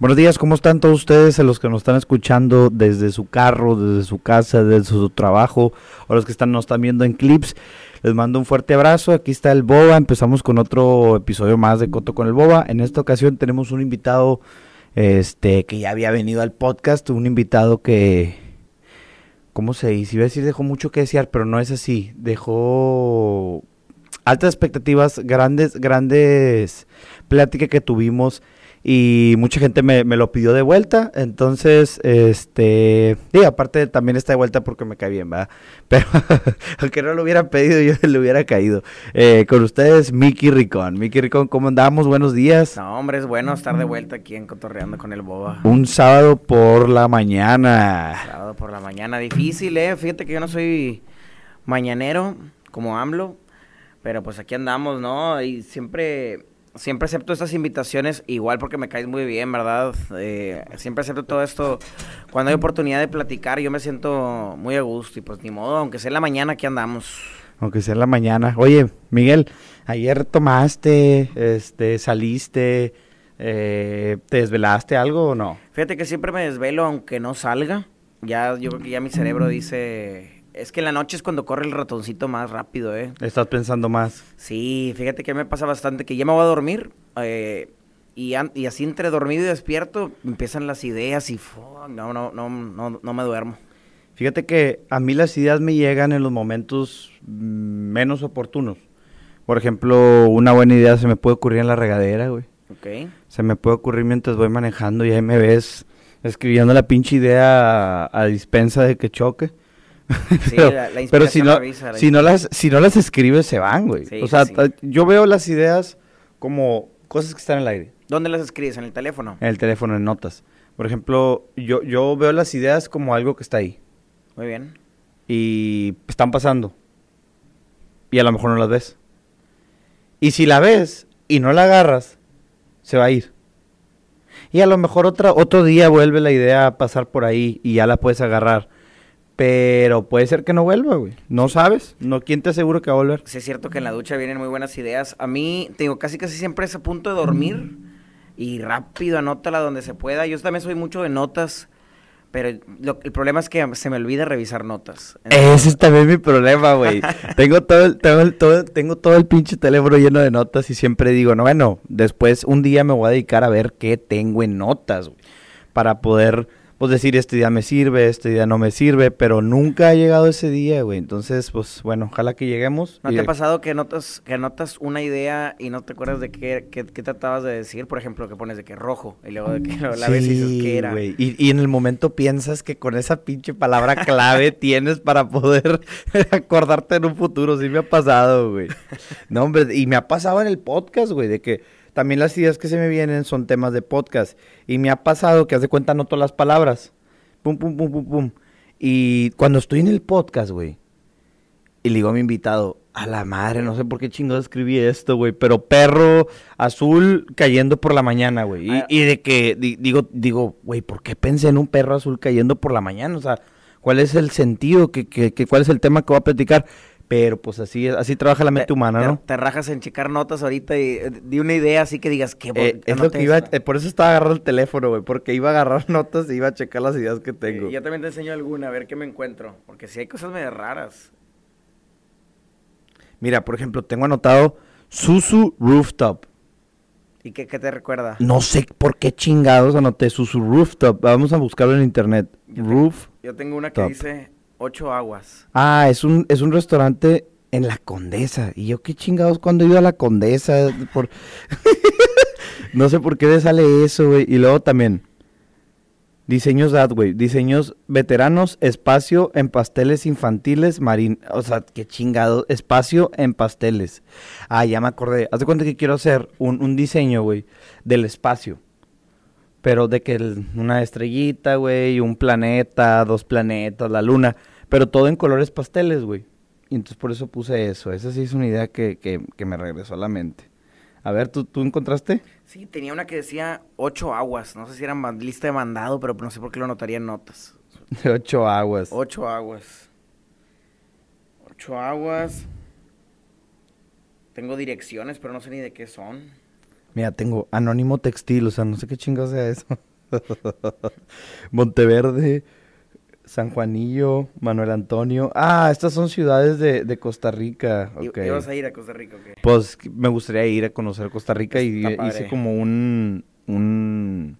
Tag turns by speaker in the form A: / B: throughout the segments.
A: Buenos días, ¿cómo están todos ustedes, los que nos están escuchando desde su carro, desde su casa, desde su trabajo, o los que están, nos están viendo en clips? Les mando un fuerte abrazo, aquí está el Boba, empezamos con otro episodio más de Coto con el Boba. En esta ocasión tenemos un invitado este que ya había venido al podcast, un invitado que ¿cómo se dice? Iba a decir dejó mucho que desear, pero no es así. Dejó altas expectativas, grandes grandes pláticas que tuvimos y mucha gente me, me, lo pidió de vuelta, entonces, este, y aparte también está de vuelta porque me cae bien, ¿verdad? Pero aunque no lo hubieran pedido, yo le hubiera caído. Eh, con ustedes, Miki Ricón. Miki Ricón, ¿cómo andamos? Buenos días.
B: No, hombre, es bueno estar de vuelta aquí en Cotorreando con el Boba.
A: Un sábado por la mañana.
B: Sábado por la mañana, difícil, ¿eh? Fíjate que yo no soy mañanero como AMLO, pero pues aquí andamos, ¿no? Y siempre siempre acepto estas invitaciones, igual porque me caes muy bien, ¿verdad? Eh, siempre acepto todo esto. Cuando hay oportunidad de platicar, yo me siento muy a gusto y pues ni modo, aunque sea en la mañana, aquí andamos.
A: Aunque sea en la mañana. Oye, Miguel, ayer tomaste, este, saliste, eh, ¿te desvelaste algo o no?
B: Fíjate que siempre me desvelo aunque no salga. Ya, yo creo que ya mi cerebro dice, es que en la noche es cuando corre el ratoncito más rápido, ¿eh?
A: Estás pensando más.
B: Sí, fíjate que me pasa bastante que ya me voy a dormir eh, y, y, así entre dormido y despierto empiezan las ideas y no, no, no, no, no me duermo.
A: Fíjate que a mí las ideas me llegan en los momentos menos oportunos. Por ejemplo, una buena idea se me puede ocurrir en la regadera, güey.
B: Ok.
A: Se me puede ocurrir mientras voy manejando y ahí me ves escribiendo la pinche idea a, a dispensa de que choque. Pero, si no, si no las, si no las escribes se van, güey. o sea, yo veo las ideas como cosas que están en el aire.
B: ¿Dónde las escribes? ¿En el teléfono?
A: En el teléfono, en notas. Por ejemplo, yo, yo veo las ideas como algo que está ahí.
B: Muy bien.
A: Y están pasando. Y a lo mejor no las ves. Y si la ves y no la agarras, se va a ir. Y a lo mejor otra, otro día vuelve la idea a pasar por ahí y ya la puedes agarrar. Pero puede ser que no vuelva, güey. No sabes. No, ¿Quién te asegura que va a volver?
B: Sí, es cierto que en la ducha vienen muy buenas ideas. A mí, te digo, casi casi siempre es a punto de dormir. Y rápido, anótala donde se pueda. Yo también soy mucho de notas. Pero el problema es que se me olvida revisar notas.
A: Ese es también mi problema, güey. tengo, todo el, tengo, todo, tengo todo el pinche teléfono lleno de notas y siempre digo, no, bueno, después un día me voy a dedicar a ver qué tengo en notas, güey. Para poder pues decir, este día me sirve, este día no me sirve, pero nunca ha llegado ese día, güey. Entonces, pues bueno, ojalá que lleguemos.
B: ¿No te ha pasado que notas, que notas una idea y no te acuerdas de qué, qué, tratabas de decir? Por ejemplo, que pones de que rojo y luego de que la ves y dices que era.
A: Y, y en el momento piensas que con esa pinche palabra clave tienes para poder acordarte en un futuro. Sí me ha pasado, güey. No, hombre, y me ha pasado en el podcast, güey, de que también las ideas que se me vienen son temas de podcast. Y me ha pasado que hace cuenta noto las palabras. Pum, pum, pum, pum, pum. Y cuando estoy en el podcast, güey, y le digo a mi invitado, a la madre, no sé por qué chingados escribí esto, güey, pero perro azul cayendo por la mañana, güey. Y, ah. de que, digo, digo, güey, ¿por qué pensé en un perro azul cayendo por la mañana? O sea, ¿cuál es el sentido? que, que, cuál es el tema que voy a platicar? Pero pues así así trabaja la mente humana, ¿no?
B: Te, rajas en checar notas ahorita y eh, di una idea así que digas, ¿qué?
A: Eh, es lo que iba, eh, por eso estaba agarrando el teléfono, güey, porque iba a agarrar notas y iba a checar las ideas que tengo.
B: yo también te enseño alguna, a ver qué me encuentro, porque si hay cosas medio raras.
A: Mira, por ejemplo, tengo anotado Susu Rooftop.
B: ¿Y qué, te recuerda?
A: No sé por qué chingados anoté Susu Rooftop. Vamos a buscarlo en internet. Roof.
B: yo tengo una que dice Ocho aguas.
A: Ah, es un, es un restaurante en la Condesa. Y yo, qué chingados, cuando he ido a la Condesa. Por... no sé por qué le sale eso, güey. Y luego también, diseños that, güey. Diseños veteranos, espacio en pasteles infantiles, marín. O sea, qué chingado. Espacio en pasteles. Ah, ya me acordé. Haz de cuenta que quiero hacer un, un diseño, güey, del espacio. Pero de que una estrellita, güey, un planeta, dos planetas, la luna. Pero todo en colores pasteles, güey. Y entonces por eso puse eso. Esa sí es una idea que, que, me regresó a la mente. A ver, ¿tú, ¿tú encontraste?
B: Sí, tenía una que decía ocho aguas. No sé si era lista de mandado, pero no sé por qué lo notaría en notas.
A: ocho aguas.
B: Ocho aguas. Ocho aguas. Tengo direcciones, pero no sé ni de qué son.
A: Mira, tengo Anónimo Textil, o sea, no sé qué chingo sea eso. Monteverde, San Juanillo, Manuel Antonio. Ah, estas son ciudades de, de Costa Rica.
B: ¿Y-
A: ok.
B: ¿Ibas a ir a Costa Rica?
A: Pues me gustaría ir a conocer Costa Rica y hice como un, un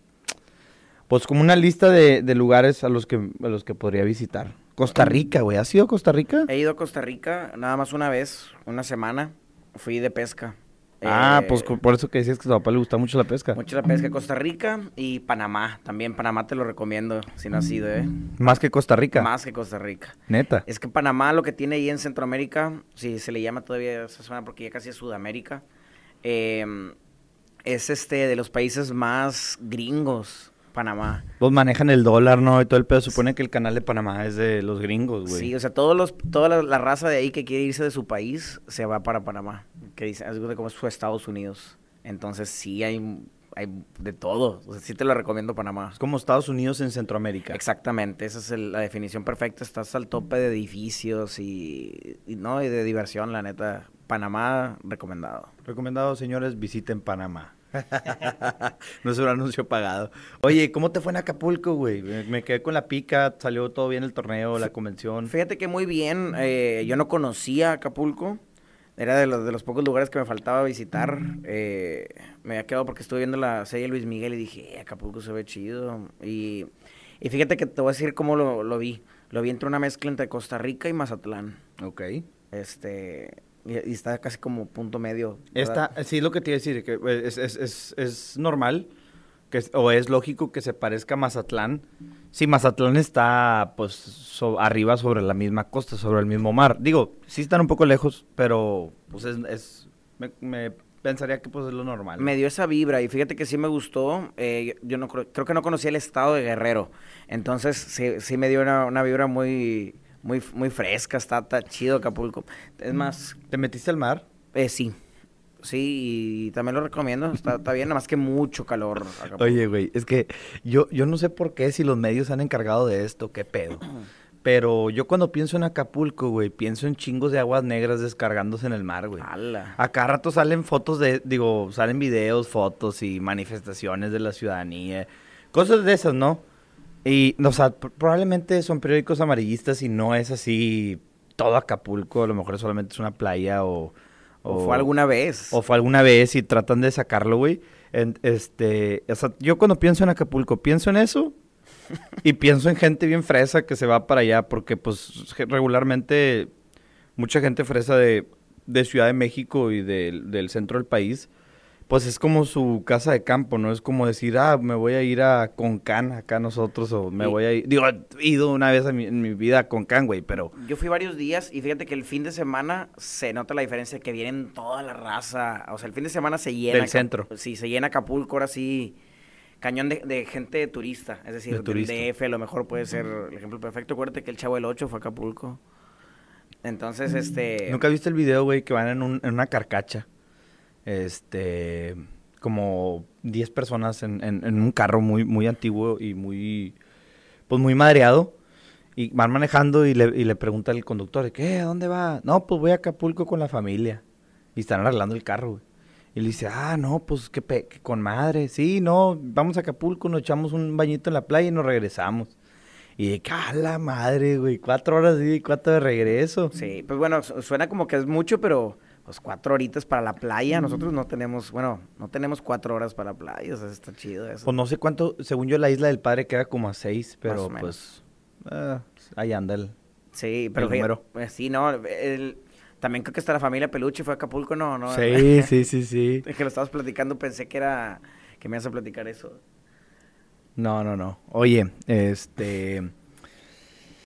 A: pues como una lista de, de lugares a los que a los que podría visitar. Costa Rica, güey. ¿Has ido a Costa Rica?
B: He ido a Costa Rica nada más una vez, una semana. Fui de pesca.
A: Ah,
B: Eh,
A: pues co- por eso que decías que a tu papá le gusta mucho la pesca.
B: Mucho la pesca Costa Rica y Panamá. También Panamá te lo recomiendo si no has ido, ¿eh?
A: Más que Costa Rica.
B: Más que Costa Rica.
A: Neta.
B: Es que Panamá lo que tiene ahí en Centroamérica, si se le llama todavía esa zona porque ya casi es Sudamérica, eh, es este de los países más gringos, Panamá.
A: Pues manejan el dólar, ¿no? Y todo el pedo. Supone que el canal de Panamá es de los gringos, güey.
B: Sí, o sea, todos los, toda la, la raza de ahí que quiere irse de su país se va para Panamá. Que dice, es como es su Estados Unidos. Entonces sí hay, hay de todo. O sea, sí te lo recomiendo Panamá.
A: Es como Estados Unidos en Centroamérica.
B: Exactamente, esa es el- la definición perfecta. Estás al tope de edificios y, y no y de diversión, la neta. Panamá recomendado.
A: Recomendado, señores, visiten Panamá. no es un anuncio pagado. Oye, ¿cómo te fue en Acapulco, güey? Me, me quedé con la pica, salió todo bien el torneo, la convención.
B: Fíjate que muy bien. eh, yo no conocía Acapulco. Era de los, de los pocos lugares que me faltaba visitar. eh, me había quedado porque estuve viendo la serie Luis Miguel y dije, "Eh, Acapulco se ve chido. Y, y fíjate que te voy a decir cómo lo, lo vi. Lo vi entre una mezcla entre Costa Rica y Mazatlán.
A: Ok.
B: Este, y, está casi como punto medio. ¿verdad?
A: Esta, sí, lo que te iba a decir, que eh, es, es, es, es normal, que o es lógico que se parezca a Mazatlán. Sí, Mazatlán está, pues, so- arriba sobre la misma costa, sobre el mismo mar. Digo, sí están un poco lejos, pero, pues, es, es me, me pensaría que, pues, es lo normal.
B: Me dio esa vibra y fíjate que sí me gustó. eh, yo no creo, creo que no conocía el estado de Guerrero. Entonces sí, sí me dio una, una vibra muy, muy, muy fresca. Está, está chido Acapulco. Es más,
A: ¿Te metiste al mar?
B: eh, sí. Sí, y también lo recomiendo. Está, está bien, nada más que mucho calor. Acapulco.
A: Oye, güey, es que yo, yo no sé por qué, si los medios han encargado de esto, qué pedo. Pero yo cuando pienso en Acapulco, güey, pienso en chingos de aguas negras descargándose en el mar, güey.
B: Ala.
A: A cada rato salen fotos de, digo, salen videos, fotos y manifestaciones de la ciudadanía. Cosas de esas, ¿no? Y, o sea, pr- probablemente son periódicos amarillistas y no es así todo Acapulco. A lo mejor solamente es una playa o...
B: O fue alguna vez.
A: O fue alguna vez y tratan de sacarlo, güey. Este, o sea, yo cuando pienso en Acapulco, pienso en eso y pienso en gente bien fresa que se va para allá porque, pues, regularmente mucha gente fresa de, de Ciudad de México y del- del centro del país, pues es como su casa de campo, ¿no? Es como decir, ah, me voy a ir a Concán acá nosotros o me voy a ir... Digo, he ido una vez en mi, en mi vida a Concán, güey, pero...
B: Yo fui varios días y fíjate que el fin de semana se nota la diferencia que vienen toda la raza. O sea, el fin de semana se llena.
A: Del centro.
B: Sí, se llena Acapulco, ahora sí. Cañón de, de gente turista. Es decir,
A: De
B: del
A: turista.
B: DF a lo mejor puede ser el ejemplo perfecto. Acuérdate que el Chavo del 8 fue a Acapulco. Entonces, este.
A: ¿Nunca viste el video, güey, que van en, un- en una carcacha? Este, como 10 personas en, un carro muy, muy antiguo y muy, pues muy madreado. Y van manejando y le, pregunta el conductor, ¿qué? ¿A dónde va? No, pues voy a Acapulco con la familia. Y están arreglando el carro, güey. Y le dice, ah, no, pues qué, con madre. Sí, no, vamos a Acapulco, nos echamos un bañito en la playa y nos regresamos. Y de que, "A la madre, güey, cuatro horas y cuatro de regreso.
B: Sí, pues bueno, su- suena como que es mucho, pero pues cuatro horitas para la playa. Nosotros no tenemos, bueno, no tenemos cuatro horas para la playa. O sea, está chido eso.
A: Pues no sé cuánto, según yo la isla del padre queda como a seis, pero pues ah, ahí anda el...
B: Sí, pero
A: el
B: fíjate,
A: número.
B: pues sí, no. el- también creo que hasta la familia Peluche fue a Acapulco, ¿no? no
A: Sí, sí, sí, sí.
B: Es que lo estabas platicando, pensé que era que me ibas a platicar eso.
A: No, no, no. Oye, este...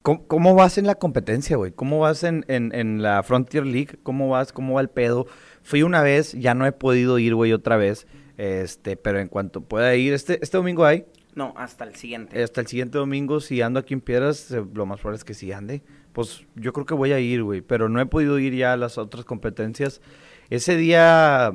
A: ¿Cómo, cómo vas en la competencia, güey? ¿Cómo vas en, en, en la Frontier League? ¿Cómo vas? ¿Cómo va el pedo? Fui una vez, ya no he podido ir, güey, otra vez. Este, pero en cuanto pueda ir, este, este domingo hay.
B: No, hasta el siguiente.
A: Hasta el siguiente domingo, si ando aquí en Piedras, eh, lo más probable es que sí ande. Pues yo creo que voy a ir, güey. Pero no he podido ir ya a las otras competencias. Ese día,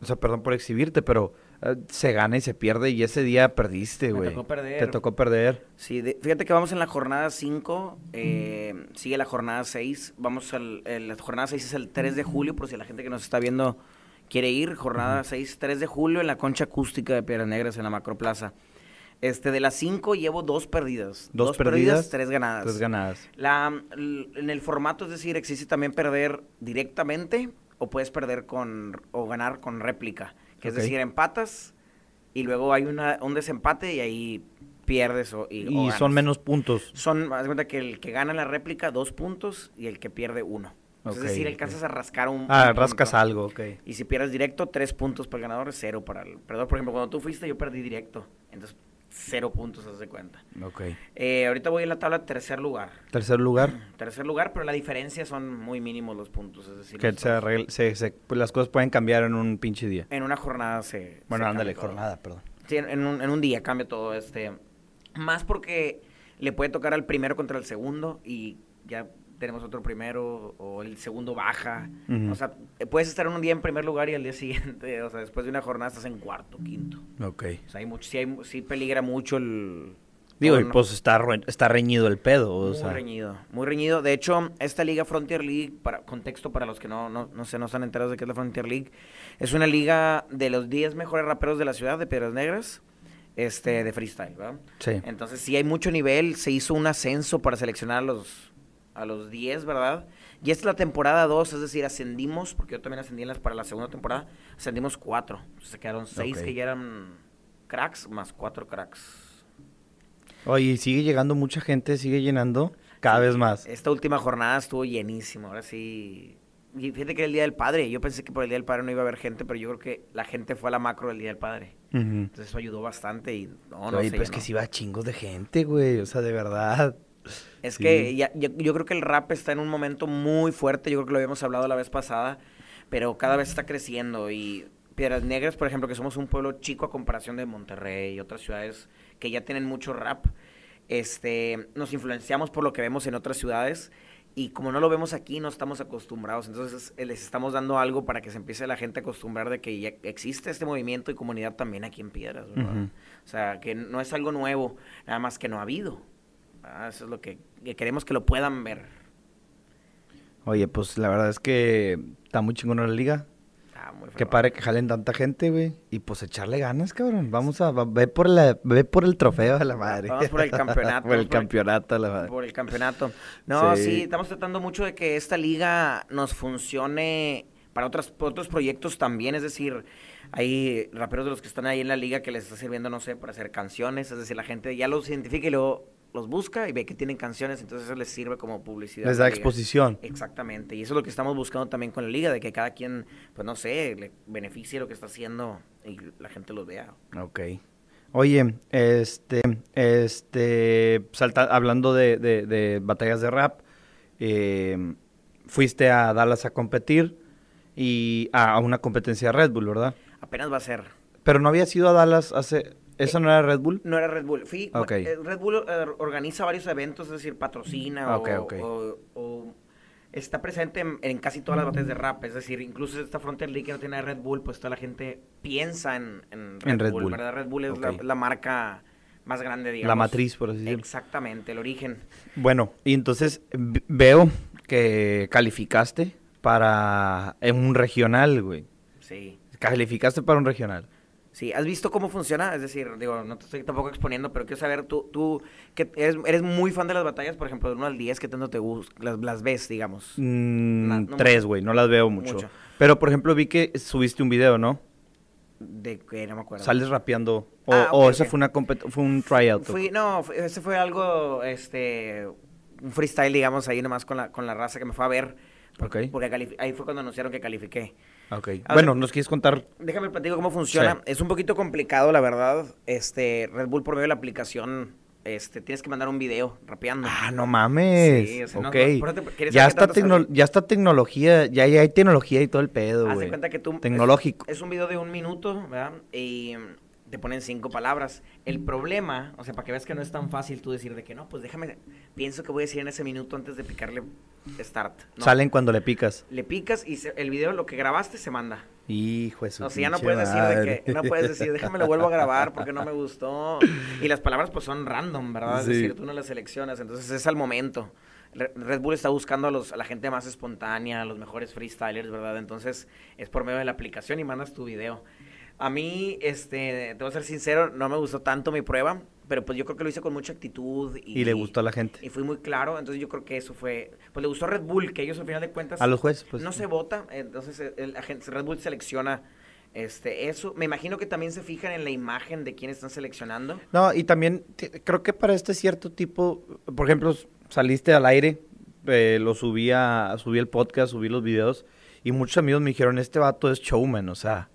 A: o sea, perdón por exhibirte, pero eh, se gana y se pierde. Y ese día perdiste, güey.
B: tocó perder.
A: Te tocó perder.
B: Sí, de- fíjate que vamos en la jornada 5, eh, sigue la jornada 6. Vamos al, el- la jornada 6 es el 3 de julio, por si la gente que nos está viendo quiere ir, jornada 6, 3 de julio en la concha acústica de Piedras Negras en la Macroplaza. Este, de las 5 llevo dos perdidas.
A: Dos perdidas,
B: tres ganadas.
A: Tres ganadas.
B: La, en el formato, es decir, existe también perder directamente o puedes perder con o ganar con réplica, que es decir, empatas y luego hay una, un desempate y ahí pierdes o, y,
A: son menos puntos.
B: Son, haz cuenta que el que gana la réplica, dos puntos y el que pierde uno. Es decir, alcanzas a rascar un.
A: Ah,
B: un
A: rascas
B: punto.
A: algo, ok.
B: Y si pierdes directo, tres puntos para el ganador, cero para el perdedor. Por ejemplo, cuando tú fuiste, yo perdí directo. Entonces, cero puntos, haz de cuenta.
A: Ok.
B: Eh, ahorita voy en la tabla tercer lugar.
A: Tercer lugar.
B: Tercer lugar, pero la diferencia son muy mínimos los puntos. Es decir,
A: Que se se- pues las cosas pueden cambiar en un pinche día.
B: en una jornada se.
A: Bueno,
B: se
A: ándale,
B: todo.
A: jornada, perdón.
B: Sí, en, en un, en un día cambia todo. este Más porque le puede tocar al primero contra el segundo y ya tenemos otro primero o el segundo baja. O sea, eh, puedes estar un día en primer lugar y al día siguiente, o sea, después de una jornada estás en cuarto, quinto.
A: Ok.
B: O sea, hay mucho, sí, hay, sí peligra mucho el...
A: Digo, y
B: todo, ¿no?
A: pues está, está reñido el pedo, o
B: muy
A: sea.
B: reñido, muy reñido. De hecho, esta liga Frontier League, para contexto para los que no, no, no sé, no están enterados de qué es la Frontier League, es una liga de los 10 mejores raperos de la ciudad de Piedras Negras, este, de freestyle, ¿verdad?
A: Sí.
B: Entonces, sí hay mucho nivel, se hizo un ascenso para seleccionar a los, a los 10, ¿verdad? Y esta es la temporada 2, es decir, ascendimos, porque yo también ascendí en las, para la segunda temporada, ascendimos 4. Se quedaron 6
A: Ok.
B: que ya eran cracks, más 4 cracks.
A: Oye, ¿y sigue llegando mucha gente, sigue llenando cada vez más.
B: Esta última jornada estuvo llenísimo, ahora sí. Y fíjate que era el Día del Padre. Yo pensé que por el Día del Padre no iba a haber gente, pero yo creo que la gente fue a la macro del Día del Padre. Entonces eso ayudó bastante y no, no
A: Oye,
B: se
A: pero es que sí va chingos de gente, güey. O sea, de verdad.
B: Es
A: Sí.
B: que ya- yo, yo creo que el rap está en un momento muy fuerte, yo creo que lo habíamos hablado la vez pasada, pero cada vez está creciendo y Piedras Negras, por ejemplo, que somos un pueblo chico a comparación de Monterrey y otras ciudades que ya tienen mucho rap, este, nos influenciamos por lo que vemos en otras ciudades y como no lo vemos aquí, no estamos acostumbrados, entonces eh, les estamos dando algo para que se empiece la gente a acostumbrar de que ya existe este movimiento y comunidad también aquí en Piedras, ¿verdad? O sea, que no es algo nuevo, nada más que no ha habido. Ah, eso es lo que, que queremos que lo puedan ver.
A: Oye, pues la verdad es que está muy chingona la liga.
B: Ah, muy
A: Qué
B: fregón.
A: padre que jalen tanta gente, güey. Y pues echarle ganas, cabrón. Vamos a ve por la, ve por el trofeo a la madre.
B: Vamos por el campeonato,
A: por el campeonato a la madre.
B: Por el campeonato. No,
A: Sí.
B: sí. estamos tratando mucho de que esta liga nos funcione para otras, para otros proyectos también. Es decir, hay raperos de los que están ahí en la liga que les está sirviendo, no sé, para hacer canciones. Es decir, la gente ya los identifica y luego los busca y ve que tienen canciones, entonces eso les sirve como publicidad.
A: Les da exposición.
B: Exactamente, y eso es lo que estamos buscando también con la liga, de que cada quien, pues no sé, le beneficie lo que está haciendo y la gente los vea.
A: Ok. Oye, este, este, salta, hablando de, de- de batallas de rap, eh, fuiste a Dallas a competir y a, a una competencia de Red Bull, ¿verdad?
B: Apenas va a ser.
A: Pero no había ido a Dallas hace, ¿eso no era Red Bull?
B: No era Red Bull. Fui, eh, Red Bull eh, organiza varios eventos, es decir, patrocina
A: Ok,
B: o,
A: ok.
B: o- o está presente en, en casi todas las batallas de rap. Es decir, incluso esta Frontier League que no tiene Red Bull, pues toda la gente piensa en, en Red,
A: En Red
B: Bull,
A: Bull.
B: ¿verdad? Red Bull es la, marca más grande, digamos.
A: La matriz, por así decirlo.
B: Exactamente, el origen.
A: Bueno, y entonces veo que calificaste para en un regional, güey.
B: Sí.
A: Calificaste para un regional.
B: Sí, ¿has visto cómo funciona? Es decir, digo, no te estoy tampoco exponiendo, pero quiero saber, tú, tú que eres, eres muy fan de las batallas, por ejemplo, de 1 al 10, ¿qué tanto te gustan? Las, las ves, digamos.
A: Mm,
B: No, no
A: tres, güey, no las veo mucho.
B: Mucho.
A: Pero, por ejemplo, vi que subiste un video, ¿no?
B: De que no me acuerdo.
A: Sales rapeando. O,
B: Ah,
A: o
B: ok,
A: esa
B: ok.
A: fue una fue un tryout.
B: Fui, no, ese fue algo, este, un freestyle, digamos, ahí nomás con la, con la raza que me fue a ver. Porque,
A: Ok.
B: porque ahí fue cuando anunciaron que califiqué.
A: Ok.
B: A
A: Bueno,
B: ver.
A: ¿nos quieres contar?
B: Déjame platico cómo funciona.
A: Sí.
B: Es un poquito complicado, la verdad. Este, Red Bull por medio de la aplicación, este, tienes que mandar un video rapeando.
A: Ah, no mames.
B: Sí, o sea, no-
A: ok.
B: no, por eso te- ¿quieres
A: ya, está ya está tecnología, ya, ya hay tecnología y todo el pedo, güey.
B: cuenta que tú...
A: Tecnológico.
B: Es, es un video de un minuto, ¿verdad? Y te ponen cinco palabras. El problema, o sea, para que veas que no es tan fácil tú decir de que no, pues déjame, pienso que voy a decir en ese minuto antes de picarle start. No.
A: Salen cuando le picas.
B: Le picas y se- el video, lo que grabaste, se manda.
A: Hijo de su
B: O sea, ya no puedes decir de que, no puedes decir, déjame lo vuelvo a grabar porque no me gustó. Y las palabras pues son random, ¿verdad? Es decir, tú no las seleccionas, entonces es al momento. Re- Red Bull está buscando a, los, a la gente más espontánea, a los mejores freestylers, ¿verdad? Entonces es por medio de la aplicación y mandas tu video. A mí, este, te voy a ser sincero, no me gustó tanto mi prueba, pero pues yo creo que lo hice con mucha actitud. Y,
A: Y le gustó a la gente.
B: Y fui muy claro, entonces yo creo que eso fue, pues le gustó a Red Bull, que ellos al final de cuentas...
A: A los jueces, pues.
B: no se vota, entonces el, Red Bull selecciona este eso. Me imagino que también se fijan en la imagen de quién están seleccionando.
A: No, y también creo que para este cierto tipo, por ejemplo, saliste al aire, eh, lo subí a, subí el podcast, subí los videos, y muchos amigos me dijeron, este vato es showman, o sea,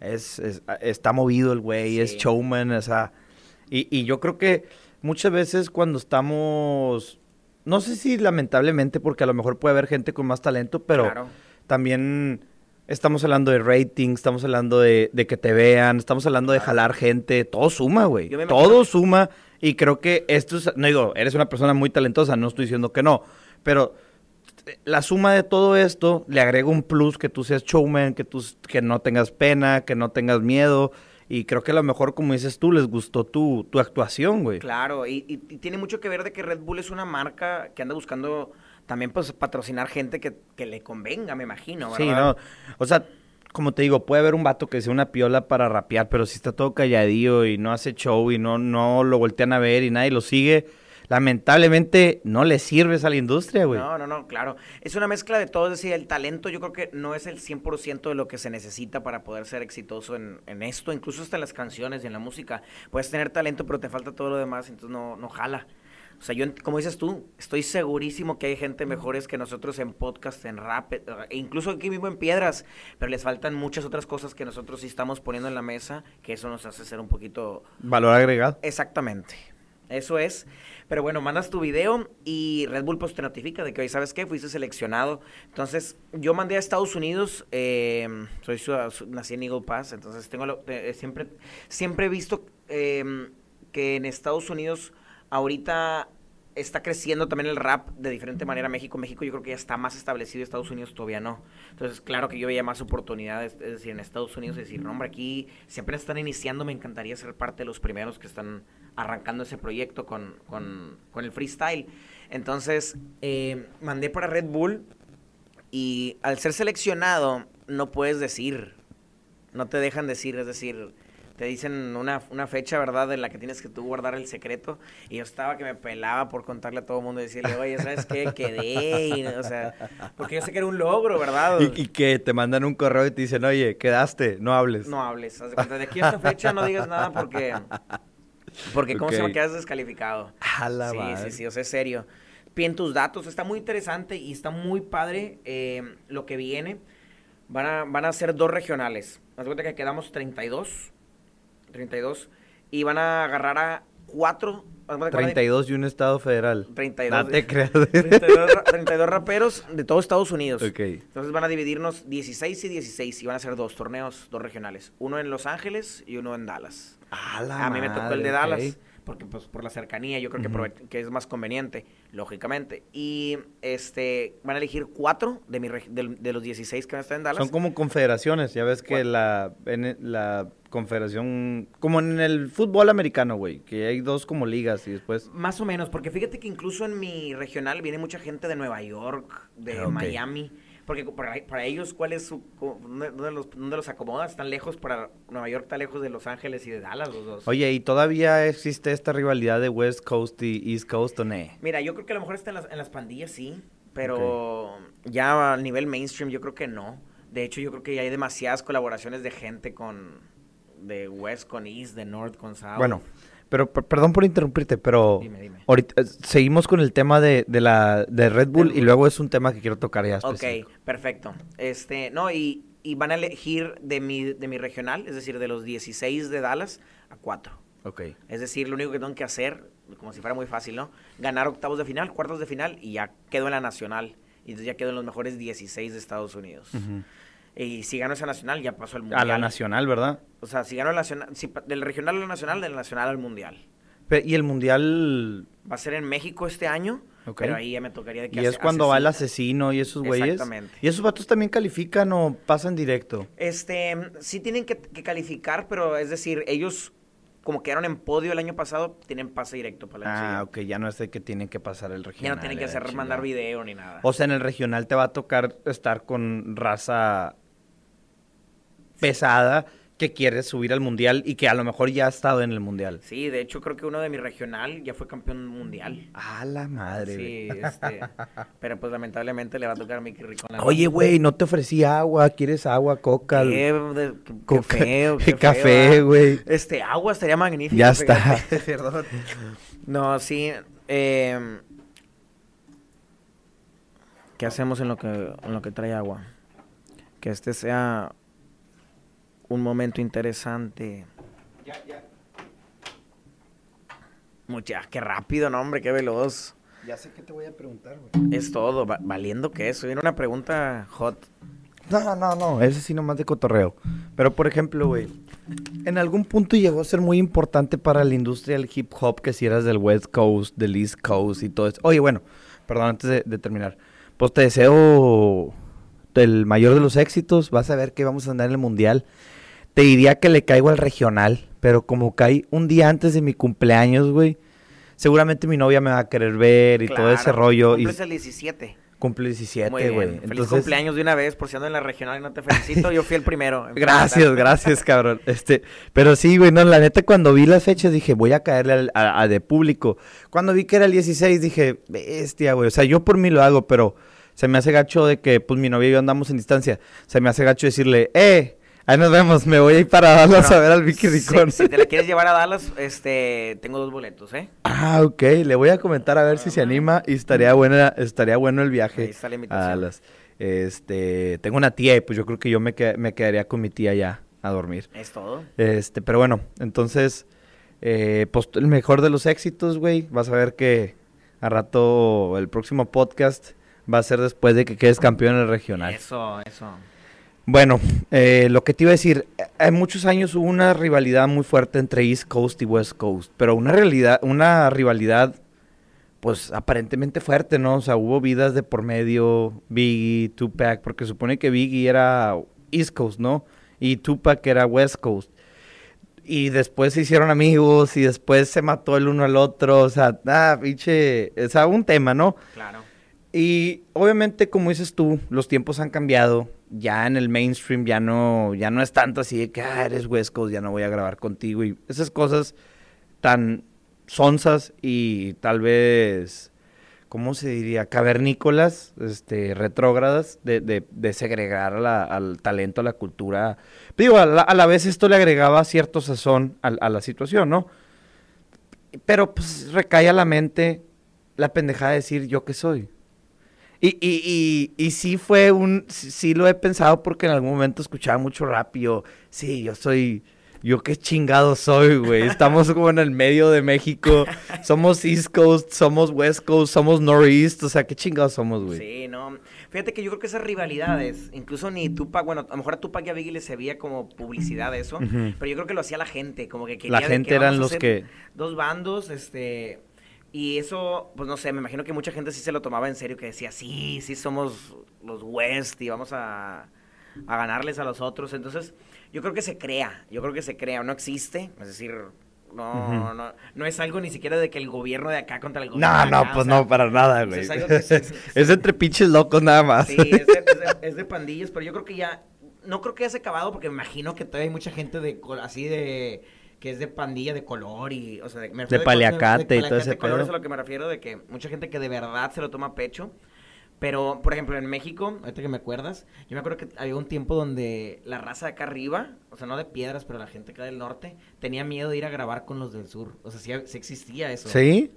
A: es, es- está movido el güey, es showman, o sea, y, y yo creo que muchas veces cuando estamos, no sé si lamentablemente, porque a lo mejor puede haber gente con más talento, pero
B: Claro.
A: también estamos hablando de rating, estamos hablando de, de que te vean, estamos hablando de jalar gente, todo suma, güey. Todo suma y creo que esto es, no digo, eres una persona muy talentosa, no estoy diciendo que no, pero la suma de todo esto le agrega un plus que tú seas showman, que tú que no tengas pena, que no tengas miedo y creo que a lo mejor como dices tú les gustó tu, tu actuación, güey.
B: Claro, y, y- y tiene mucho que ver de que Red Bull es una marca que anda buscando también pues patrocinar gente que, que le convenga, me imagino,
A: Sí,
B: ¿verdad?
A: no. O sea, como te digo, puede haber un vato que sea una piola para rapear, pero si está todo calladillo y no hace show y no, no lo voltean a ver y nadie lo sigue, lamentablemente no le sirves a la industria, güey.
B: No, no, no, claro. Es una mezcla de todo, es decir, el talento yo creo que no es el 100% de lo que se necesita para poder ser exitoso en, en esto, incluso hasta en las canciones y en la música. Puedes tener talento, pero te falta todo lo demás, entonces no, no jala. O sea, yo, como dices tú, estoy segurísimo que hay gente mejores que nosotros en podcast, en rap, eh, e incluso aquí mismo en piedras, pero les faltan muchas otras cosas que nosotros sí estamos poniendo en la mesa, que eso nos hace ser un poquito
A: Valor agregado.
B: Exactamente. Eso es. Pero bueno, mandas tu video y Red Bull pues te notifica de que hoy, ¿sabes qué? Fuiste seleccionado. Entonces, yo mandé a Estados Unidos, eh, soy nací en Eagle Pass, entonces tengo lo- eh, siempre, siempre he visto eh, que en Estados Unidos ahorita está creciendo también el rap de diferente manera México. México yo creo que ya está más establecido, Estados Unidos todavía no. Entonces, claro que yo veía más oportunidades, es decir, en Estados Unidos, decir, no, hombre, aquí siempre están iniciando, me encantaría ser parte de los primeros que están arrancando ese proyecto con, con, con el freestyle. Entonces, eh, mandé para Red Bull y al ser seleccionado no puedes decir, no te dejan decir, es decir, te dicen una, una fecha, ¿verdad?, en la que tienes que tú guardar el secreto. Y yo estaba que me pelaba por contarle a todo el mundo y decirle, oye, ¿sabes qué? Quedé. y, o sea, porque yo sé que era un logro, ¿verdad?
A: Y, y que te mandan un correo y te dicen, oye, quedaste, no hables.
B: No hables. haz de cuenta, de aquí a esta fecha no digas nada porque. Porque, ¿cómo se
A: Ok.
B: llama? Quedas descalificado.
A: A la
B: sí,
A: madre.
B: sí, sí, o sea, es serio. Piden tus datos, está muy interesante y está muy padre eh, lo que viene. Van a, van a ser dos regionales. Haz cuenta que quedamos 32. 32. Y van a agarrar a cuatro. haz de cuenta que van a-
A: 32 y un estado federal.
B: 32.
A: No te creas.
B: 32, ra- 32 raperos de todo Estados Unidos.
A: Ok.
B: Entonces van a dividirnos 16 y 16 y van a ser dos torneos, dos regionales. Uno en Los Ángeles y uno en Dallas.
A: A la
B: A mí me tocó el de Dallas, porque pues por la cercanía yo creo que, que es más conveniente, lógicamente. Y este van a elegir cuatro de, mi del- de los 16 que van a estar en Dallas.
A: Son como confederaciones, ya ves que
B: ¿Cuál?
A: la, en la confederación, como en el fútbol americano, güey, que hay dos como ligas y después...
B: Más o menos, porque fíjate que incluso en mi regional viene mucha gente de Nueva York, de
A: Ah.
B: Miami. Porque para, para ellos, ¿cuál es su. co- ¿Dónde, dónde los, dónde los acomodas? Están lejos para. Nueva York está lejos de Los Ángeles y de Dallas, los dos.
A: Oye, ¿y todavía existe esta rivalidad de West Coast y East Coast o no?
B: Mira, yo creo que a lo mejor está en las, en las pandillas, sí. Pero ya a nivel mainstream, yo creo que no. De hecho, yo creo que ya hay demasiadas colaboraciones de gente con. De West con East, de North con South.
A: Bueno, pero per- perdón por interrumpirte, pero
B: Dime, dime.
A: ahorita eh, seguimos con el tema de, de la de Red Bull
B: Red
A: y
B: Bull.
A: luego es un tema que quiero tocar ya
B: Ok,
A: específico.
B: perfecto. Este, no, y, y van a elegir de mi, de mi regional, es decir, de los 16 de Dallas a 4.
A: Ok.
B: Es decir, lo único que tengo que hacer, como si fuera muy fácil, ¿no? Ganar octavos de final, cuartos de final y ya quedo en la nacional. Y entonces ya quedo en los mejores 16 de Estados Unidos.
A: Ujú.
B: Y si gano esa nacional, ya paso al mundial.
A: A la nacional, ¿verdad?
B: O sea, si gano el nacional, si del regional a la nacional, del nacional al mundial.
A: Y el mundial...
B: Va a ser en México este año. Pero ahí ya me tocaría de que
A: Y es cuando va el
B: asesino.
A: y esos güeyes.
B: Exactamente.
A: ¿Y esos vatos también califican o pasan directo?
B: Este, sí tienen que, que calificar, pero es decir, ellos como quedaron en podio el año pasado, tienen pase directo para la
A: Ah, ok, ya no es de que tienen que pasar el
B: Ya
A: regional.
B: no tienen que
A: eh,
B: hacer
A: chingada.
B: mandar video ni nada.
A: O sea, en el regional te va a tocar estar con raza pesada que quiere subir al mundial y que a lo mejor ya ha estado en el mundial.
B: Sí, de hecho creo que uno de mi regional ya fue campeón mundial.
A: A la madre.
B: Sí, este, pero pues lamentablemente le va a tocar a Mickey Ricón.
A: Oye, güey, no te ofrecí agua, ¿quieres agua, coca?
B: Qué, de- qué- qué
A: Coca-
B: feo, qué feo,
A: café, güey.
B: Este, agua estaría magnífico.
A: Ya está. Perdón.
B: No, sí. eh, ¿Qué hacemos en lo que en lo que trae agua? Que este sea un momento interesante. Mucha, qué rápido, no, hombre, qué veloz.
A: Ya sé que te voy a preguntar, güey.
B: Es todo, va- valiendo que eso. Viene una pregunta hot.
A: No, no, no, ese sí nomás de cotorreo. Pero, por ejemplo, güey, en algún punto llegó a ser muy importante para la industria del hip hop que si eras del West Coast, del East Coast y todo eso. Oye, bueno, perdón, antes de, de terminar. Pues te deseo el mayor de los éxitos. Vas a ver que vamos a andar en el Mundial. Te diría que le caigo al regional, pero como caí un día antes de mi cumpleaños, güey, seguramente mi novia me va a querer ver y todo ese rollo. Y
B: el 17.
A: cumple
B: Muy
A: 17,
B: bien.
A: güey.
B: Feliz
A: Entonces-
B: cumpleaños de una vez, por si ando en la regional y no te felicito. Yo fui el primero.
A: Gracias, gracias, cabrón. Este, pero sí, güey, no, la neta, cuando vi las fechas dije, voy a caerle al- a, a de público. Cuando vi que era el 16, dije, bestia, güey. O sea, yo por mí lo hago, pero se me hace gacho de que, pues, mi novia y yo andamos en distancia. Se me hace gacho decirle, eh, ahí nos vemos, me voy a ir para Dallas
B: Bueno,
A: a ver al Vicky Ricón.
B: Si, te la quieres llevar a Dallas, este, tengo dos boletos, ¿eh?
A: Ah, ok, le voy a comentar a ver si se anima y estaría buena, estaría bueno el viaje
B: Ahí está la
A: a
B: invitación.
A: Dallas. Este, tengo una tía y pues yo creo que yo me, que- me quedaría con mi tía ya a dormir.
B: Es todo.
A: Este, pero bueno, entonces, eh, pues el mejor de los éxitos, güey. Vas a ver que a rato el próximo podcast va a ser después de que quedes campeón en el regional.
B: Eso, eso.
A: Bueno, eh, lo que te iba a decir, en muchos años hubo una rivalidad muy fuerte entre East Coast y West Coast, pero una realidad, una rivalidad, pues aparentemente fuerte, ¿no? O sea, hubo vidas de por medio, Biggie, Tupac, porque supone que Biggie era East Coast, ¿no? Y Tupac era West Coast. Y después se hicieron amigos y después se mató el uno al otro, o sea, ah, pinche, o sea, un tema, ¿no?
B: Claro.
A: Y obviamente, como dices tú, los tiempos han cambiado. Ya en el mainstream ya no, ya no es tanto así de que ah, eres West Coast, ya no voy a grabar contigo. Y esas cosas tan sonsas y tal vez, ¿cómo se diría? Cavernícolas, este, retrógradas, de, de, de segregar al talento, a la cultura. Digo, a la, a la vez esto le agregaba cierto sazón a, a la situación, ¿no? Pero pues recae a la mente la pendejada de decir yo qué soy. Y, y, y, y sí fue un, sí, lo he pensado porque en algún momento escuchaba mucho rap y yo, sí, yo soy, yo qué chingado soy, güey. Estamos como en el medio de México, somos East Coast, somos West Coast, somos Northeast, o sea, qué chingados somos, güey.
B: Sí, no. Fíjate que yo creo que esas rivalidades, incluso ni Tupac, bueno, a lo mejor a Tupac y a Biggie les se veía como publicidad eso, pero yo creo que lo hacía la gente, como que quería
A: La gente
B: que
A: eran los que...
B: dos bandos, este, y eso, pues no sé, me imagino que mucha gente sí se lo tomaba en serio, que decía, sí, sí somos los West y vamos a, a ganarles a los otros. Entonces, yo creo que se crea, yo creo que se crea, no existe, es decir, no, no, no es algo ni siquiera de que el gobierno de acá contra el
A: No,
B: gobierno
A: no,
B: acá,
A: pues
B: sea,
A: no, para nada,
B: pues
A: güey.
B: es
A: entre pinches locos nada más.
B: Sí, es de, es de- es de pandillas, pero yo creo que ya, no creo que ya se acabado porque me imagino que todavía hay mucha gente de así de que es de pandilla de color y, o sea, de, me
A: y todo ese
B: de color,
A: pedo.
B: eso es a lo que me refiero de que mucha gente que de verdad se lo toma a pecho. Pero, por ejemplo, en México, ahorita que me acuerdas, yo me acuerdo que había un tiempo donde la raza de acá arriba, o sea, no de piedras, pero la gente acá del norte, tenía miedo de ir a grabar con los del sur. O sea, sí, sí existía eso.
A: ¿Sí?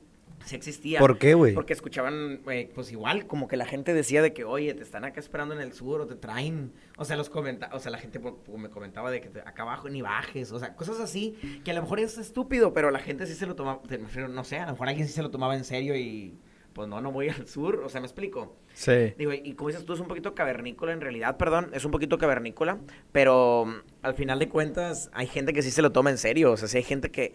B: Sí existía.
A: ¿Por qué, güey?
B: Porque escuchaban, pues igual, como que la gente decía de que, oye, te están acá esperando en el sur o te traen. O sea, los comenta o sea, la gente me comentaba de que te- acá abajo ni bajes. O sea, cosas así que a lo mejor es estúpido, pero la gente sí se lo tomaba, no sé, a lo mejor alguien sí se lo tomaba en serio y pues no, no voy al sur. O sea, me explico.
A: Sí.
B: Digo, y como dices tú, es un poquito cavernícola en realidad, perdón, es un poquito cavernícola, pero mm, al final de cuentas hay gente que sí se lo toma en serio, o sea, sí hay gente que,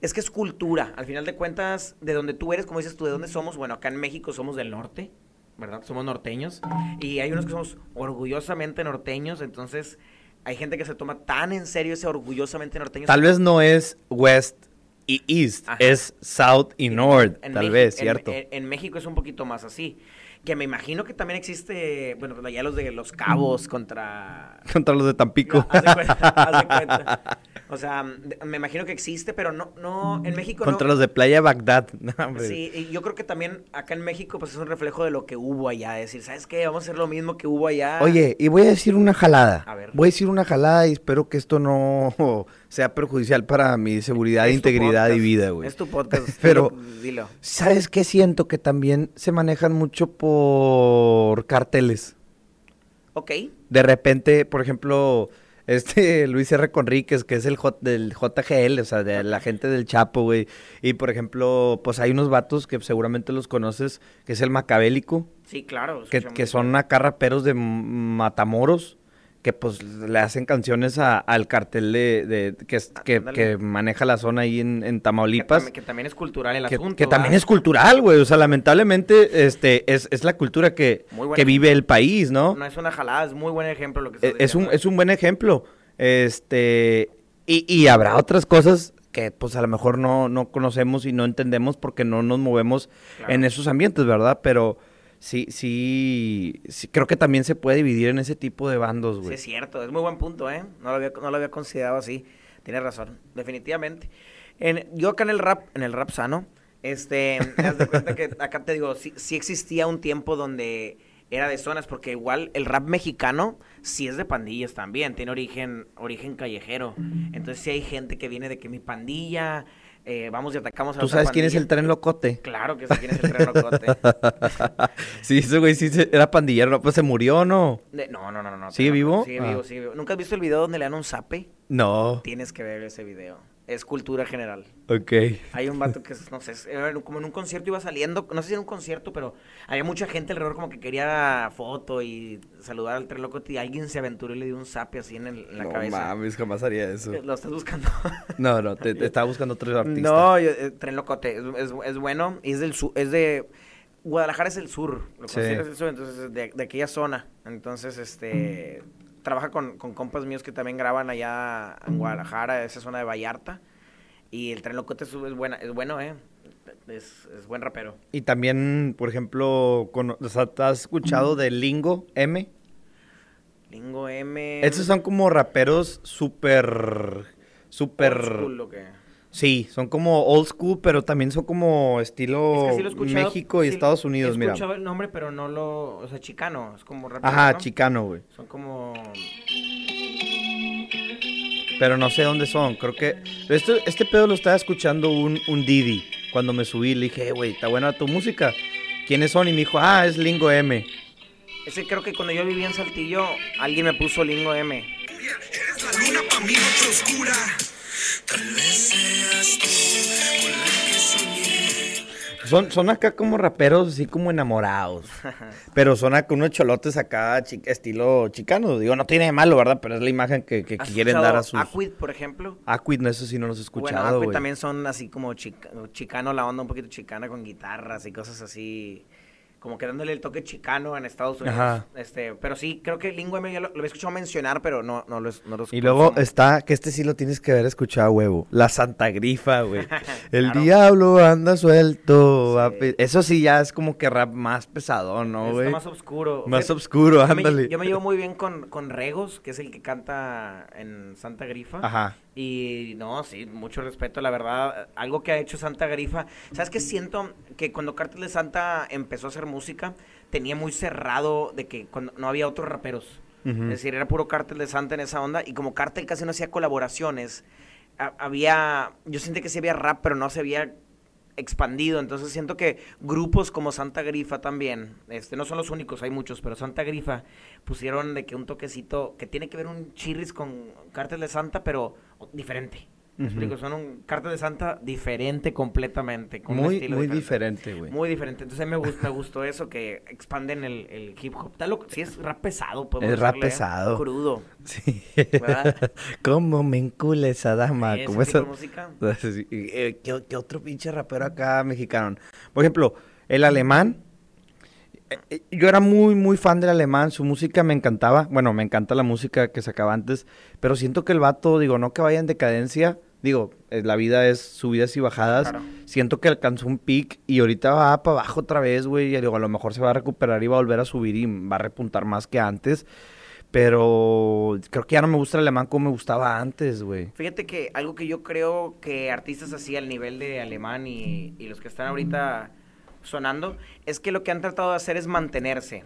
B: Es que es cultura. Al final de cuentas, de donde tú eres, como dices tú, de dónde somos. Bueno, acá en México somos del norte, ¿verdad? Somos norteños. Y hay unos que somos orgullosamente norteños. Entonces, hay gente que se toma tan en serio ese orgullosamente norteño.
A: Tal vez no es West y East, es South y North, tal vez, ¿cierto?
B: En, México es un poquito más así. Que me imagino que también existe, bueno, pues ya los de los cabos contra...
A: Contra los de Tampico.
B: haz de cuenta, haz de cuenta. O sea, me imagino que existe, pero no, no, en México
A: Contra los de Playa Bagdad.
B: sí, y yo creo que también acá en México, pues es un reflejo de lo que hubo allá. Es decir, ¿sabes qué? Vamos a hacer lo mismo que hubo allá.
A: Oye, y voy a decir una jalada. A ver. Voy a decir una jalada y espero que esto no sea perjudicial para mi seguridad, integridad y vida, güey.
B: Es tu podcast.
A: pero, dilo. ¿Sabes qué siento? Que también se manejan mucho por carteles.
B: Ok.
A: De repente, por ejemplo este Luis R. Conríquez, que es el J, del JGL, o sea, de la gente del Chapo, güey. Y por ejemplo, pues hay unos vatos que seguramente los conoces, que es el Macabélico.
B: Sí, claro.
A: Que, que son acá raperos de Matamoros que pues le hacen canciones al cartel de, que, que, maneja la zona ahí en, Tamaulipas.
B: Que, también es cultural el
A: asunto. Que también es cultural, güey. O sea, lamentablemente este es, es la cultura que, que vive el país, ¿no?
B: No es una jalada, es muy buen ejemplo lo que
A: es, es un Es un buen ejemplo. Este, y, y habrá otras cosas que pues a lo mejor no, no conocemos y no entendemos porque no nos movemos en esos ambientes, ¿verdad? Pero sí, sí, sí, creo que también se puede dividir en ese tipo de bandos, güey.
B: Sí, es cierto, es muy buen punto, ¿eh? No lo había, no lo había considerado así. Tienes razón, definitivamente. En, yo acá en el rap, en el rap sano, este, das de cuenta que acá te digo, sí, sí existía un tiempo donde era de zonas, porque igual el rap mexicano sí es de pandillas también, tiene origen, origen callejero. Entonces sí hay gente que viene de que mi pandilla, eh, vamos y atacamos a
A: ¿Tú sabes quién es el tren locote?
B: Claro que sé quién es el tren locote.
A: sí, ese güey sí era pandillero, pues se murió, ¿no?
B: no, no, no, no.
A: ¿Sigue vivo?
B: Sigue vivo, ah. sigue vivo. ¿Nunca has visto el video donde le dan un zape?
A: No.
B: Tienes que ver ese video es cultura general.
A: Ok.
B: Hay un vato que, no sé, como en un concierto iba saliendo, no sé si era un concierto, pero había mucha gente alrededor como que quería foto y saludar al tren loco y alguien se aventuró y le dio un zape así en, la cabeza.
A: No mames, jamás haría eso.
B: ¿Lo estás buscando?
A: no, no, te, estaba buscando otro artista.
B: No, eh, Tren Locote, es, es, bueno y es del sur, es de... Guadalajara es el sur, lo sí. entonces de, de aquella zona. Entonces, este trabaja con, con, compas míos que también graban allá en Guadalajara, esa zona de Vallarta. Y el Tren Locote es, buena, es bueno, ¿eh? Es, es, buen rapero.
A: Y también, por ejemplo, con, ¿has escuchado de Lingo M?
B: Lingo M.
A: Esos son como raperos súper... Súper... Sí, son como old school, pero también son como estilo México y Estados Unidos, mira. He
B: escuchado el nombre, pero no lo... O sea, chicano, es como
A: Ajá, chicano, güey.
B: Son como...
A: Pero no sé dónde son, creo que... Esto, este pedo lo estaba escuchando un, un Didi. Cuando me subí, le dije, güey, está buena tu música. ¿Quiénes son? Y me dijo, ah, es Lingo M.
B: Ese creo que cuando yo vivía en Saltillo, alguien me puso Lingo M. Eres la luna para mí, oscura.
A: Son, son acá como raperos así como enamorados. pero son acá unos cholotes acá estilo chicano. Digo, no tiene de malo, ¿verdad? Pero es la imagen que, que quieren dar a sus...
B: Aquid, por ejemplo.
A: Aquid, no, eso sí no los he escuchado, Bueno, Aquid
B: también son así como chicano, la onda un poquito chicana con guitarras y cosas así como que dándole el toque chicano en Estados Unidos. Este, pero sí, creo que Lingua M ya lo, lo, había escuchado mencionar, pero no, no, lo, no
A: Y luego está, que este sí lo tienes que haber escuchado, huevo. La Santa Grifa, güey. el diablo anda suelto. Eso sí ya es como que rap más pesado, ¿no, güey?
B: más oscuro.
A: Más oscuro, ándale.
B: yo me llevo muy bien con, con Regos, que es el que canta en Santa Grifa.
A: Ajá.
B: Y no, sí, mucho respeto, la verdad. Algo que ha hecho Santa Grifa. ¿Sabes qué siento? Que cuando Cártel de Santa empezó a hacer música, tenía muy cerrado de que cuando no había otros raperos. Es decir, era puro Cártel de Santa en esa onda. Y como Cártel casi no hacía colaboraciones, había. Yo sentí que sí había rap, pero no se había expandido. Entonces siento que grupos como Santa Grifa también, este, no son los únicos, hay muchos, pero Santa Grifa pusieron de que un toquecito que tiene que ver un chirris con Cártel de Santa, pero diferente. Me explico, son un carta de Santa diferente completamente.
A: Con muy, muy diferente, güey.
B: Muy diferente. Entonces me, gusta, me gustó eso, que expanden el, el hip hop. Tal lo, sí es rap pesado,
A: Es rap ¿eh? pesado.
B: Crudo.
A: Sí. ¿Verdad? ¿Cómo me encula esa dama?
B: Sí,
A: ¿Cómo
B: esa música?
A: Eh, ¿Qué, ¿Qué otro pinche rapero acá mexicano? Por ejemplo, el alemán eh, yo era muy, muy fan del alemán, su música me encantaba. Bueno, me encanta la música que sacaba antes, pero siento que el vato, digo, no que vaya en decadencia, digo, eh, la vida es subidas y bajadas. Siento que alcanzó un pic y ahorita va para abajo otra vez, güey. Y digo, a lo mejor se va a recuperar y va a volver a subir y va a repuntar más que antes. Pero creo que ya no me gusta el alemán como me gustaba antes, güey.
B: Fíjate que algo que yo creo que artistas así al nivel de alemán y, y los que están ahorita sonando, es que lo que han tratado de hacer es mantenerse.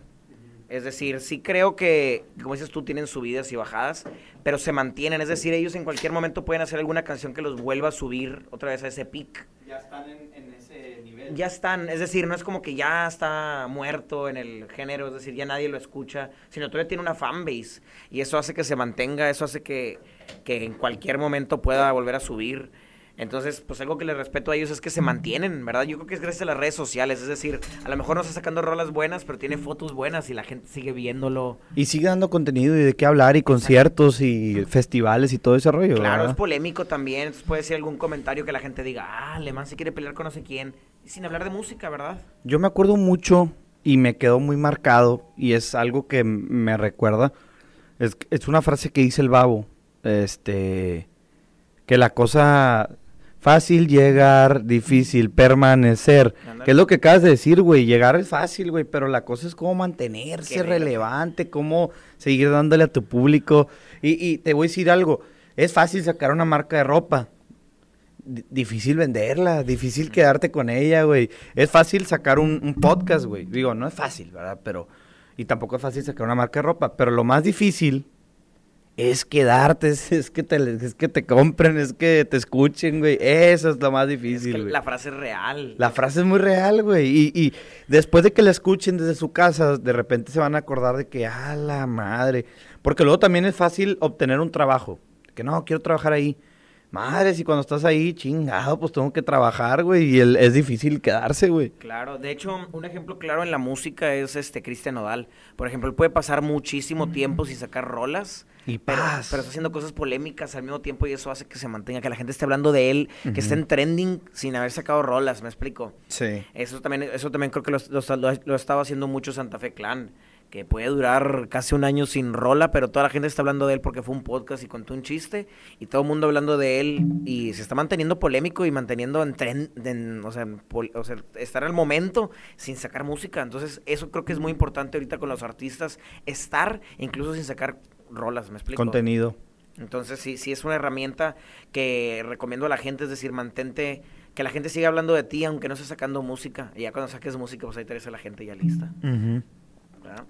B: Es decir, sí creo que, como dices tú, tienen subidas y bajadas, pero se mantienen. Es decir, ellos en cualquier momento pueden hacer alguna canción que los vuelva a subir otra vez a ese pic.
C: Ya están en, ese nivel.
B: Ya están, es decir, no es como que ya está muerto en el género, es decir, ya nadie lo escucha, sino todavía tiene una fanbase. Y eso hace que se mantenga, eso hace que, que en cualquier momento pueda volver a subir. Entonces, pues algo que les respeto a ellos es que se mantienen, ¿verdad? Yo creo que es gracias a las redes sociales, es decir, a lo mejor no está sacando rolas buenas, pero tiene fotos buenas y la gente sigue viéndolo.
A: Y sigue dando contenido y de qué hablar y conciertos y festivales y todo ese rollo.
B: Claro, es polémico también, entonces puede ser algún comentario que la gente diga, ah, Alemán se quiere pelear con no sé quién, sin hablar de música, ¿verdad?
A: Yo me acuerdo mucho y me quedó muy marcado y es algo que me recuerda, es, es una frase que dice el babo, este, que la cosa Fácil llegar, difícil permanecer. ¿Qué es lo que acabas de decir, güey? Llegar es fácil, güey, pero la cosa es cómo mantenerse relevante, cómo seguir dándole a tu público. Y, te voy a decir algo, es fácil sacar una marca de ropa. difícil venderla, difícil quedarte con ella, güey. Es fácil sacar un, un podcast, güey. Digo, no es fácil, ¿verdad? Pero... Y tampoco es fácil sacar una marca de ropa. Pero lo más difícil es quedarte, es, es, que te, es que te compren, es que te escuchen, güey. Eso es lo más difícil, es
B: La frase es real.
A: La frase es muy real, güey. Y, y, después de que la escuchen desde su casa, de repente se van a acordar de que, ah, la madre. Porque luego también es fácil obtener un trabajo. Que no, quiero trabajar ahí. Madre, si cuando estás ahí, chingado, pues tengo que trabajar, güey, y el, es difícil quedarse, güey.
B: Claro, de hecho, un ejemplo claro en la música es este Cristian Nodal. Por ejemplo, él puede pasar muchísimo tiempo sin sacar rolas.
A: Y
B: pero, pero, está haciendo cosas polémicas al mismo tiempo y eso hace que se mantenga, que la gente esté hablando de él, que esté en trending sin haber sacado rolas, ¿me explico?
A: Sí.
B: Eso también, eso también creo que lo, lo, lo estaba haciendo mucho Santa Fe Clan que puede durar casi un año sin rola, pero toda la gente está hablando de él porque fue un podcast y contó un chiste, y todo el mundo hablando de él, y se está manteniendo polémico y manteniendo en tren, o, sea, o sea, estar al momento sin sacar música. Entonces, eso creo que es muy importante ahorita con los artistas, estar incluso sin sacar rolas, ¿me explico?
A: Contenido.
B: Entonces, sí, sí es una herramienta que recomiendo a la gente, es decir, mantente, que la gente siga hablando de ti, aunque no esté sacando música, y ya cuando saques música, pues ahí te a la gente ya lista.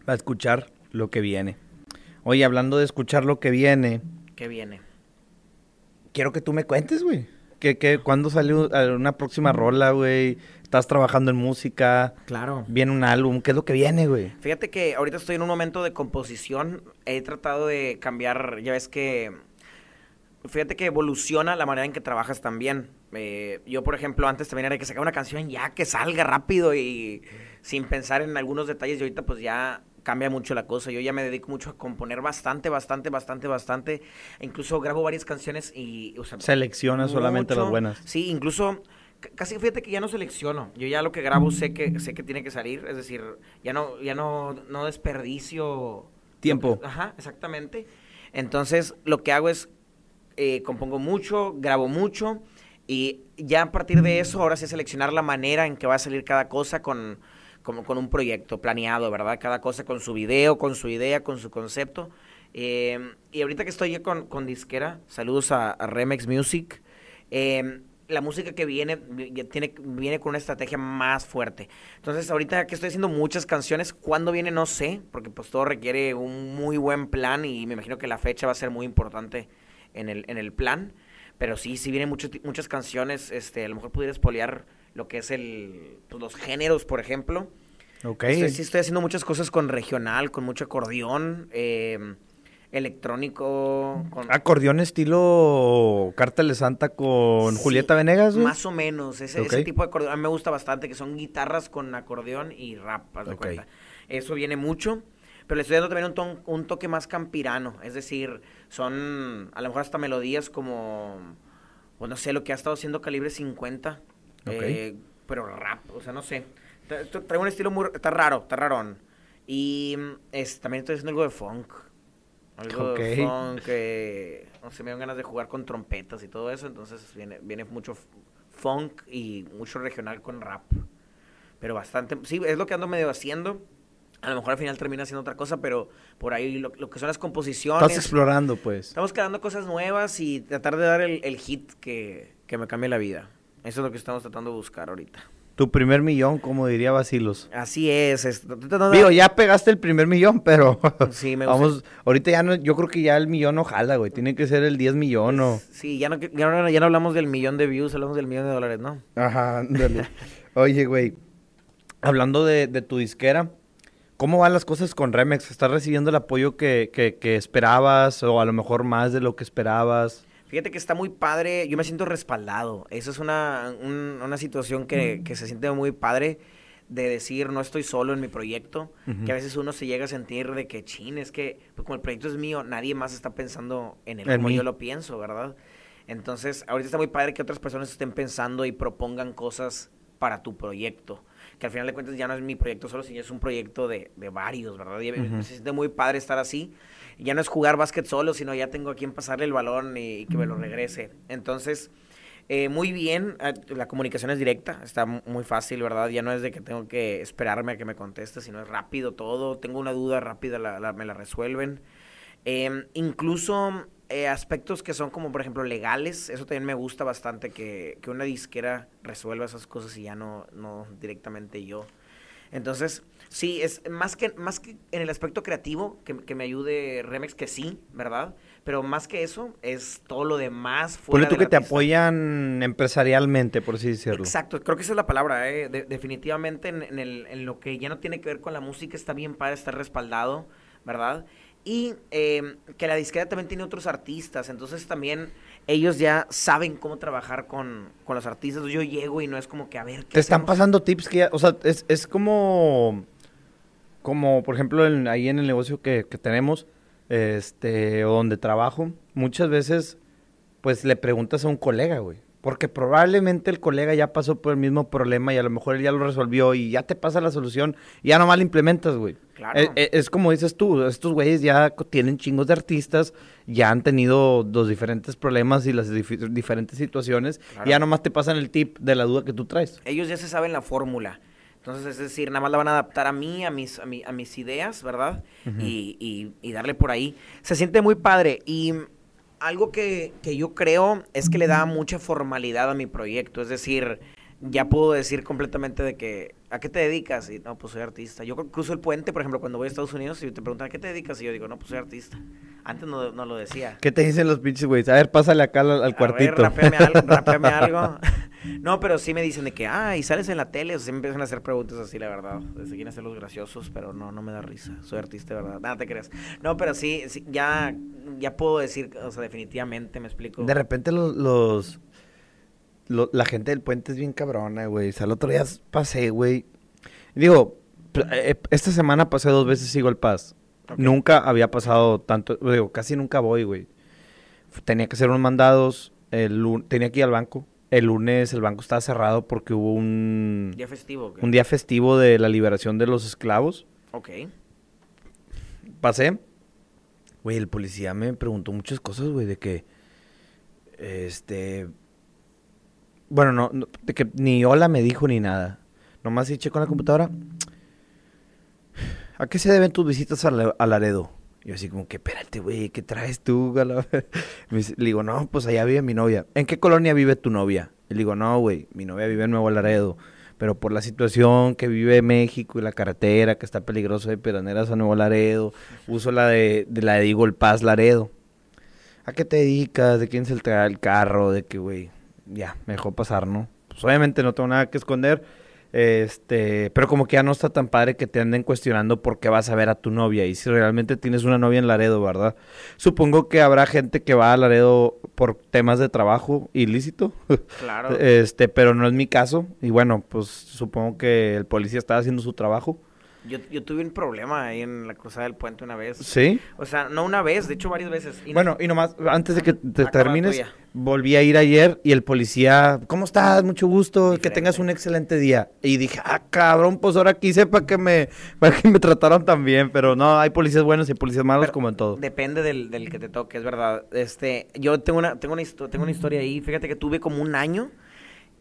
A: A escuchar lo que viene. Oye, hablando de escuchar lo que viene.
B: ¿Qué viene?
A: Quiero que tú me cuentes, güey. ¿Qué, qué, ¿Cuándo salió una próxima rola, güey? ¿Estás trabajando en música?
B: Claro.
A: ¿Viene un álbum? ¿Qué es lo que viene, güey?
B: Fíjate que ahorita estoy en un momento de composición. He tratado de cambiar, ya ves que... Fíjate que evoluciona la manera en que trabajas también. Eh, yo, por ejemplo, antes también era que sacar una canción ya que salga rápido y sin pensar en algunos detalles y ahorita pues ya cambia mucho la cosa. Yo ya me dedico mucho a componer bastante, bastante, bastante, bastante. incluso grabo varias canciones y...
A: O Selecciona solamente las buenas.
B: Sí, incluso casi fíjate que ya no selecciono. Yo ya lo que grabo sé que sé que tiene que salir, es decir, ya no ya no no desperdicio
A: tiempo.
B: ajá, exactamente. Entonces, lo que hago es eh, compongo mucho, grabo mucho y ya a partir de eso ahora sí seleccionar la manera en que va a salir cada cosa con como con un proyecto planeado, ¿verdad? Cada cosa con su video, con su idea, con su concepto. Eh, y ahorita que estoy ya con, con disquera, saludos a, Remex Music. Eh, la música que viene tiene, viene con una estrategia más fuerte. Entonces, ahorita que estoy haciendo muchas canciones, ¿cuándo viene? No sé, porque pues todo requiere un muy buen plan y me imagino que la fecha va a ser muy importante en el, en el plan. Pero sí, sí vienen muchas canciones, este, a lo mejor pudiera espolear lo que es el, pues, los géneros, por ejemplo.
A: Ok.
B: sí estoy haciendo muchas cosas con regional, con mucho acordeón. Eh, electrónico. Con,
A: Acordeón estilo Cártel de Santa con
B: Sí,
A: Julieta Venegas, güey.
B: Más o menos, ese, tipo de acordeón. A mí me gusta bastante, que son guitarras con acordeón y rap, haz de cuenta. Eso viene mucho. Pero le estoy dando también un, ton- un toque más campirano. Es decir, son a lo mejor hasta melodías como, pues no sé, lo que ha estado haciendo Calibre 50.
A: Ok.
B: eh, pero rap, o sea, no sé. Tra- tra- Traigo un estilo muy, está raro, está rarón. Y mm, es, también estoy haciendo algo de funk. Algo de funk, eh, no sé, me dan ganas de jugar con trompetas y todo eso, entonces viene, viene mucho funk y mucho regional con rap. Pero bastante, sí, es lo que ando medio haciendo. A lo mejor al final termina haciendo otra cosa, pero por ahí lo, lo que son las composiciones.
A: Estás explorando, pues.
B: Estamos creando cosas nuevas y tratar de dar el, el hit que, que me cambie la vida. Eso es lo que estamos tratando de buscar ahorita.
A: Tu primer millón, como diría Basilos.
B: Así es. es-
A: Digo, ya pegaste el primer millón, pero
B: Sí, me gusta.
A: vamos, ahorita ya no, yo creo que ya el millón no jala, güey. Tiene que ser el 10 millón o...
B: Sí, ya no, ya, no, ya no hablamos del millón de views, hablamos del millón de dólares, ¿no?
A: Ajá, ándale. Oye, güey, hablando de, de tu disquera, ¿cómo van las cosas con Remex? ¿Estás recibiendo el apoyo que, que, que esperabas o a lo mejor más de lo que esperabas?
B: Fíjate que está muy padre, yo me siento respaldado. Eso es una, un- una situación que, que se siente muy padre de decir no estoy solo en mi proyecto, que a veces uno se llega a sentir de que chin, es que pues, como el proyecto es mío, nadie más está pensando en él
A: En
B: como
A: mí.
B: yo lo pienso, ¿verdad? Entonces, ahorita está muy padre que otras personas estén pensando y propongan cosas para tu proyecto. Que al final de cuentas ya no es mi proyecto solo, sino es un proyecto de, de varios, ¿verdad? Y. Se siente muy padre estar así. Ya no es jugar básquet solo, sino ya tengo a quien pasarle el balón y, y que me lo regrese. Entonces, eh, muy bien, eh, la comunicación es directa, está mu- muy fácil, ¿verdad? Ya no es de que tengo que esperarme a que me conteste, sino es rápido todo. Tengo una duda rápida, la- la- me la resuelven. Eh, incluso eh, aspectos que son como, por ejemplo, legales, eso también me gusta bastante, que, que una disquera resuelva esas cosas y ya no, no directamente yo. Entonces, sí, es más que, más que en el aspecto creativo, que, que me ayude Remex, que sí, ¿verdad? Pero más que eso, es todo lo demás.
A: Ponle
B: fuera
A: tú
B: del
A: que te apoyan empresarialmente, por así decirlo.
B: Exacto, creo que esa es la palabra, ¿eh? De- definitivamente en, en el- en lo que ya no tiene que ver con la música está bien para estar respaldado, ¿verdad? Y eh, que la disquera también tiene otros artistas, entonces también ellos ya saben cómo trabajar con, con los artistas. Yo llego y no es como que, a ver, ¿qué
A: Te están pasando tips que ya, o sea, es, es como, como por ejemplo en- ahí en el negocio que, que tenemos, este, o donde trabajo, muchas veces, pues le preguntas a un colega, güey. Porque probablemente el colega ya pasó por el mismo problema y a lo mejor él ya lo resolvió y ya te pasa la solución y ya nomás la implementas, güey.
B: Claro.
A: Eh, eh, es como dices tú, estos güeyes ya tienen chingos de artistas, ya han tenido los diferentes problemas y las dif- diferentes situaciones
B: Claro.
A: y ya nomás te pasan el tip de la duda que tú traes.
B: ellos ya se saben la fórmula. Entonces, es decir, nada más la van a adaptar a mí, a mis, a mi- a mis ideas, ¿verdad? y, y- y darle por ahí. Se siente muy padre. Y algo que, que yo creo es que le da mucha formalidad a mi proyecto. Es decir, ya puedo decir completamente de que, ¿a qué te dedicas? Y no, pues soy artista. Yo cruzo el puente, por ejemplo, cuando voy a Estados Unidos y te preguntan, ¿a qué te dedicas? Y yo digo, no, pues soy artista. Antes no, no lo decía.
A: ¿Qué te dicen los pinches güeyes? A ver, pásale acá al, al
B: A ver,
A: cuartito.
B: rapéame algo, rapéame algo. No, pero sí me dicen de que, ah, y sales en la tele. O sea, sí me empiezan a hacer preguntas así, la verdad. Se quieren hacer los graciosos, pero no, no me da risa. Soy artista, de ¿verdad? Nada, te creas. No, pero sí, sí, ya, ya puedo decir, o sea, definitivamente me explico.
A: De repente los, los, lo- la gente del puente es bien cabrona, güey. O sea, el otro día pasé, güey. Digo, eh, esta semana pasé dos veces sigo el Paz.
B: Ok.
A: Nunca había pasado tanto, digo, casi nunca voy, güey. Tenía que hacer unos mandados, el, tenía que ir al banco. El lunes el banco estaba cerrado porque hubo un,
B: Día festivo,
A: un día festivo de la liberación de los esclavos.
B: Ok.
A: pasé. Güey, el policía me preguntó muchas cosas, güey, de que. Este. Bueno, no, no, de que ni hola me dijo ni nada. Nomás eché con la computadora. ¿A qué se deben tus visitas a, La- a Laredo? Yo así como que, espérate, güey, ¿qué traes tú? a la ver-?" Me dice- le digo, no, pues allá vive mi novia. ¿En qué colonia vive tu novia? Y le digo, no, güey, mi novia vive en Nuevo Laredo. Pero por la situación que vive México y la carretera, que está peligroso de Piraneras a Nuevo Laredo, uso la de, de la de Eagle Pass Laredo. ¿A qué te dedicas? ¿De quién se trae el carro? De que, güey, ya, me dejó pasar, ¿no? Pues obviamente no tengo nada que esconder. Este, pero como que ya no está tan padre que te anden cuestionando por qué vas a ver a tu novia y si realmente tienes una novia en Laredo, ¿verdad? Supongo que habrá gente que va a Laredo por temas de trabajo ilícito.
B: Claro.
A: Este, pero no es mi caso y bueno, pues supongo que el policía estaba haciendo su trabajo.
B: Yo, yo tuve un problema ahí en la cruzada del puente una vez.
A: ¿Sí?
B: O sea, no una vez, de hecho varias veces. Y no-
A: Bueno, y nomás, antes de que te termines, volví a ir ayer y el policía, ¿cómo estás? Mucho gusto, que tengas un excelente día. Y dije, ah, cabrón, pues ahora quise para que me, para que me trataran tan bien, pero no, hay policías buenos y policías malos
B: Pero
A: como en todo.
B: Depende del, del que te toque, es verdad. Este, yo tengo una, tengo una, tengo una historia ahí. Fíjate que tuve como un año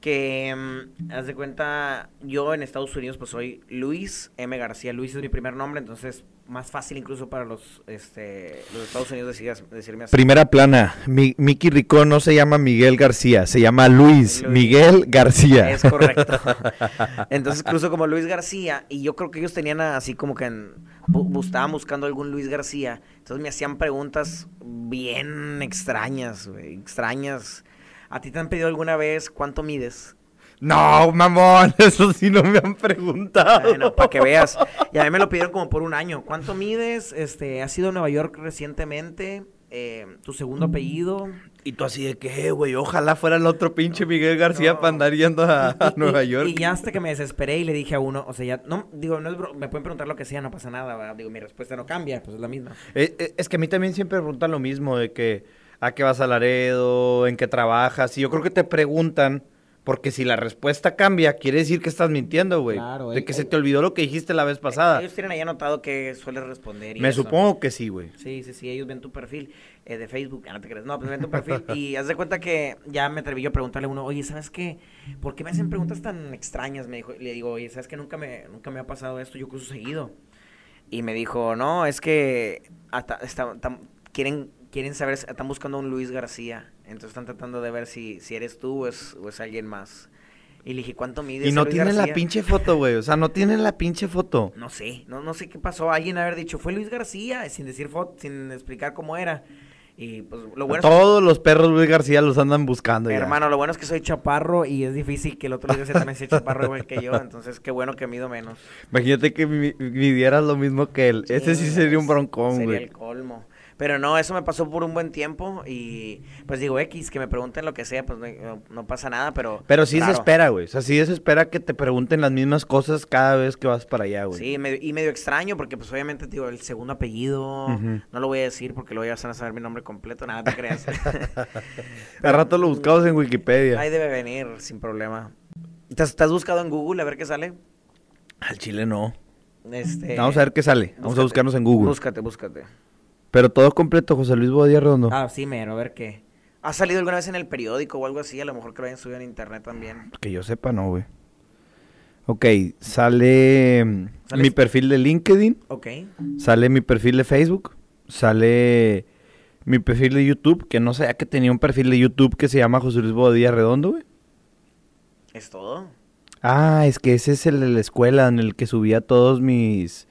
B: que, mm, haz de cuenta, yo en Estados Unidos pues soy Luis M. García. Luis es mi primer nombre, entonces más fácil incluso para los, este, los Estados Unidos decir- decirme así.
A: Primera plana, mi, Mickey Ricón no se llama Miguel García, se llama Luis,
B: Luis.
A: Miguel García.
B: Es correcto. Entonces cruzo como Luis García y yo creo que ellos tenían así como que en, bu- estaban buscando algún Luis García. Entonces me hacían preguntas bien extrañas, extrañas. ¿A ti te han pedido alguna vez cuánto mides?
A: No, mamón, eso sí no me han preguntado.
B: Bueno, para que veas. Y a mí me lo pidieron como por un año. ¿Cuánto mides? Este, ¿Has ido a Nueva York recientemente? Eh, ¿Tu segundo apellido?
A: Y tú así de que, güey, ojalá fuera el otro pinche Miguel García
B: No.
A: para andar yendo a, a
B: Y- y-
A: Nueva
B: y-
A: York.
B: Y ya hasta que me desesperé y le dije a uno, o sea, ya, no, digo, no es bro- me pueden preguntar lo que sea, no pasa nada, ¿verdad? digo, mi respuesta no cambia, pues es la misma.
A: Eh, eh, es que a mí también siempre me preguntan lo mismo, de que a qué vas a Laredo, en qué trabajas. Y yo creo que te preguntan, porque si la respuesta cambia, quiere decir que estás mintiendo, güey.
B: Claro,
A: de
B: el-
A: que se
B: el-
A: te olvidó lo que dijiste la vez pasada.
B: Ellos tienen ahí anotado que sueles responder. y
A: Me
B: eso.
A: supongo que sí, güey.
B: Sí, sí, sí, ellos ven tu perfil eh, de Facebook, no te crees, no, pues ven tu perfil y haz de cuenta que ya me atreví yo a preguntarle a uno, oye, ¿sabes qué? ¿Por qué me hacen preguntas tan extrañas? Me dijo, le digo, oye, ¿sabes qué? Nunca me, nunca me ha pasado esto, yo cruzo seguido. Y me dijo, no, es que hasta, tam- quieren, quieren saber, están buscando a un Luis García, entonces están tratando de ver si, si eres tú o es, o es alguien más. Y le dije, ¿cuánto mide
A: Y no
B: Luis
A: tienen la
B: García?"
A: pinche foto, güey. O sea, no tienen la pinche foto.
B: No sé, no, no sé qué pasó. Alguien haber dicho, fue Luis García, sin decir foto, sin explicar cómo era. Y pues lo bueno es que-
A: Todos los perros Luis García los andan buscando ya.
B: hermano, lo bueno es que soy chaparro y es difícil que el otro Luis García también sea chaparro igual que yo. Entonces, qué bueno que mido menos.
A: Imagínate que mi- midieras lo mismo que él. Ese sí sería un broncón,
B: Sería
A: güey.
B: el colmo. Pero no, eso me pasó por un buen tiempo y pues digo X, que me pregunten lo que sea, pues no, pasa nada, pero...
A: Pero sí se espera, güey. O sea, sí se espera que te pregunten las mismas cosas cada vez que vas para allá, güey.
B: Sí, medio- y medio extraño porque pues obviamente digo el segundo apellido, no lo voy a decir porque luego ya van a saber mi nombre completo, nada te creas.
A: De rato lo buscamos en Wikipedia.
B: Ahí debe venir sin problema. ¿Te has, te has buscado en Google a ver qué sale?
A: Al chile no.
B: Este,
A: Vamos a ver qué sale. Vamos a buscarnos en Google.
B: Búscate, búscate.
A: Pero todo completo, José Luis Bodía Redondo.
B: Ah, sí, mero, a ver qué. ¿Ha salido alguna vez en el periódico o algo así? A lo mejor que lo hayan subido en internet también.
A: Que yo sepa, no, güey. Ok, sale mm,
B: ¿Sale
A: mi perfil de LinkedIn,
B: Ok.
A: sale mi perfil de Facebook, sale mi perfil de YouTube, que no sabía que tenía un perfil de YouTube que se llama José Luis Bodía Redondo, güey.
B: ¿Es todo?
A: Ah, es que ese es el de la escuela en el que subía todos mis...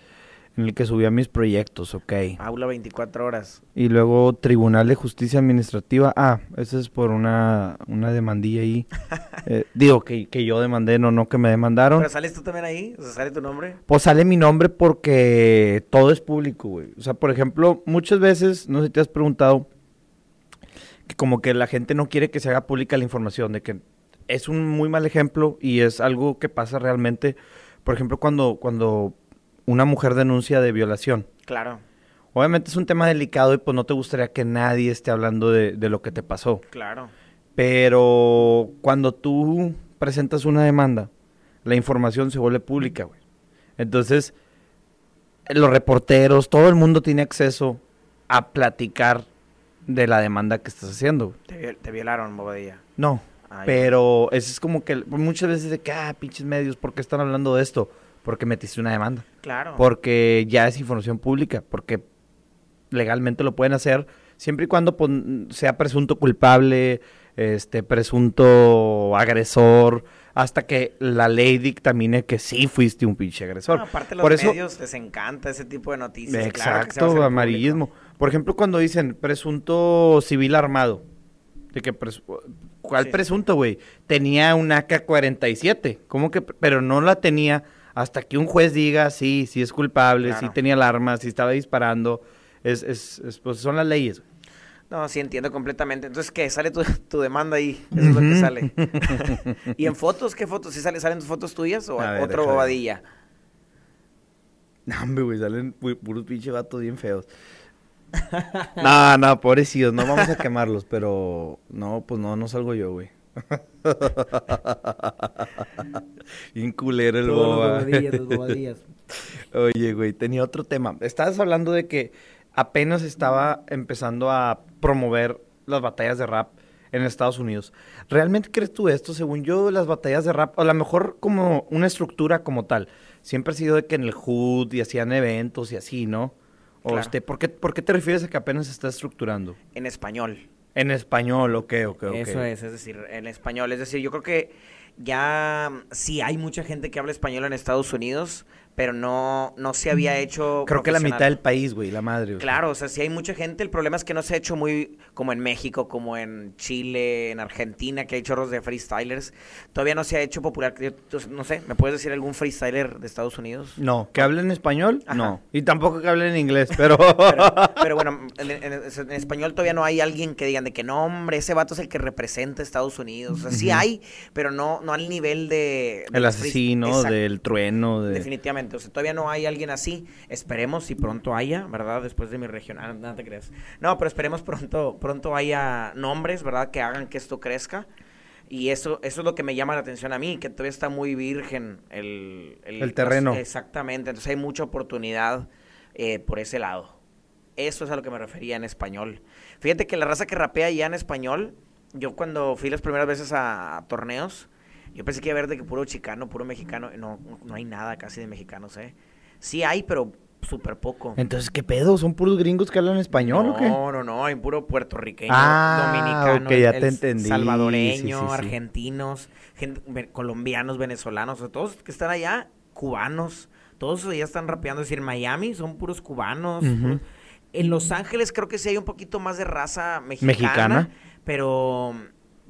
A: En el que subía mis proyectos, ok.
B: Aula 24 horas.
A: Y luego Tribunal de Justicia Administrativa. Ah, ese es por una, una demandilla ahí. Eh, digo que, que yo demandé, no, no que me demandaron.
B: ¿Pero sales tú también ahí? O sea, ¿sale tu nombre?
A: Pues sale mi nombre porque todo es público, güey. O sea, por ejemplo, muchas veces, no sé si te has preguntado, que como que la gente no quiere que se haga pública la información, de que es un muy mal ejemplo y es algo que pasa realmente. Por ejemplo, cuando, cuando una mujer denuncia de violación.
B: Claro,
A: Obviamente es un tema delicado y pues no te gustaría que nadie esté hablando de, de lo que te pasó.
B: claro.
A: Pero cuando tú presentas una demanda, la información se vuelve pública, güey. Entonces, los reporteros, todo el mundo tiene acceso a platicar de la demanda que estás haciendo.
B: Te, viol- te violaron, bobadilla.
A: No,
B: Ay,
A: pero eso es como que muchas veces de que, ah, pinches medios, ¿por qué están hablando de esto? Porque metiste una demanda.
B: Claro.
A: Porque ya es información pública, porque legalmente lo pueden hacer siempre y cuando pues, sea presunto culpable, este presunto agresor, hasta que la ley dictamine que sí fuiste un pinche agresor.
B: No, aparte los
A: Por eso-
B: medios les encanta ese tipo de noticias. claro que
A: Exacto,
B: hacer
A: amarillismo. Por ejemplo, cuando dicen presunto civil armado, De que presu- ¿Cuál
B: Sí.
A: presunto, güey? Tenía un AK-47. ¿Cómo que? Pero no la tenía hasta que un juez diga, sí, sí es culpable, sí
B: Claro.
A: tenía el arma, sí estaba disparando. Es, es, es- pues son las leyes. güey.
B: No, sí entiendo completamente. Entonces, ¿qué? Sale tu, tu demanda ahí. Eso es lo que sale. ¿Y en fotos? ¿Qué fotos? ¿Sí sale, salen tus fotos tuyas o
A: ver,
B: otro bobadilla?
A: No, hombre, güey, salen pu- puros pinches vatos bien feos. no, no, pobrecitos, no vamos a quemarlos, pero no, pues no, no salgo yo, güey. bien culero el boba. Oye, güey, tenía otro tema. Estabas hablando de que apenas estaba empezando a promover las batallas de rap en Estados Unidos. ¿Realmente crees tú esto? Según yo, las batallas de rap, a lo mejor como una estructura como tal, siempre ha sido de que en el hood y hacían eventos y así, ¿no? O
B: Claro.
A: este, ¿por, qué, ¿Por qué te refieres a que apenas se está estructurando?
B: En español.
A: En español, ok, ok, ok.
B: Eso es, es decir, en español. Es decir, yo creo que ya sí hay mucha gente que habla español en Estados Unidos, pero no, no se había hecho.
A: Creo que la mitad del país, güey, la madre. güey.
B: Claro, o sea, sí hay mucha gente. El problema es que no se ha hecho muy como en México, como en Chile, en Argentina, que hay chorros de freestylers. Todavía no se ha hecho popular. No sé, ¿me puedes decir algún freestyler de Estados Unidos?
A: No, que hablen español,
B: Ajá.
A: no. Y tampoco que hablen inglés, pero...
B: Pero, pero bueno, en, en- en español todavía no hay alguien que digan de que no, hombre, ese vato es el que representa a Estados Unidos. O sea, sí hay, pero no, no al nivel de... de
A: el asesino, del trueno, de...
B: Definitivamente, o sea, todavía no hay alguien así. Esperemos si pronto haya, ¿verdad? Después de mi regional, no te creas. No, pero esperemos pronto, pronto haya nombres, ¿verdad? Que hagan que esto crezca. Y eso, eso es lo que me llama la atención a mí, que todavía está muy virgen el,
A: El terreno.
B: exactamente, entonces hay mucha oportunidad eh, por ese lado. Eso es a lo que me refería en español. Fíjate que la raza que rapea ya en español, yo cuando fui las primeras veces a, a torneos, yo pensé que iba a haber de que puro chicano, puro mexicano. No, no hay nada casi de mexicanos, ¿eh? Sí hay, pero súper poco.
A: Entonces, ¿qué pedo? ¿Son puros gringos que hablan español o qué?
B: No, no, no, hay puro puertorriqueño,
A: Ah,
B: dominicano,
A: ok, ya
B: el
A: te entendí.
B: salvadoreño,
A: Sí, sí, sí.
B: argentinos, gente- colombianos, venezolanos, o sea, todos que están allá, cubanos, todos ya están rapeando, es decir, Miami son puros cubanos. Puros- En Los Ángeles creo que sí hay un poquito más de raza mexicana,
A: Mexicana.
B: pero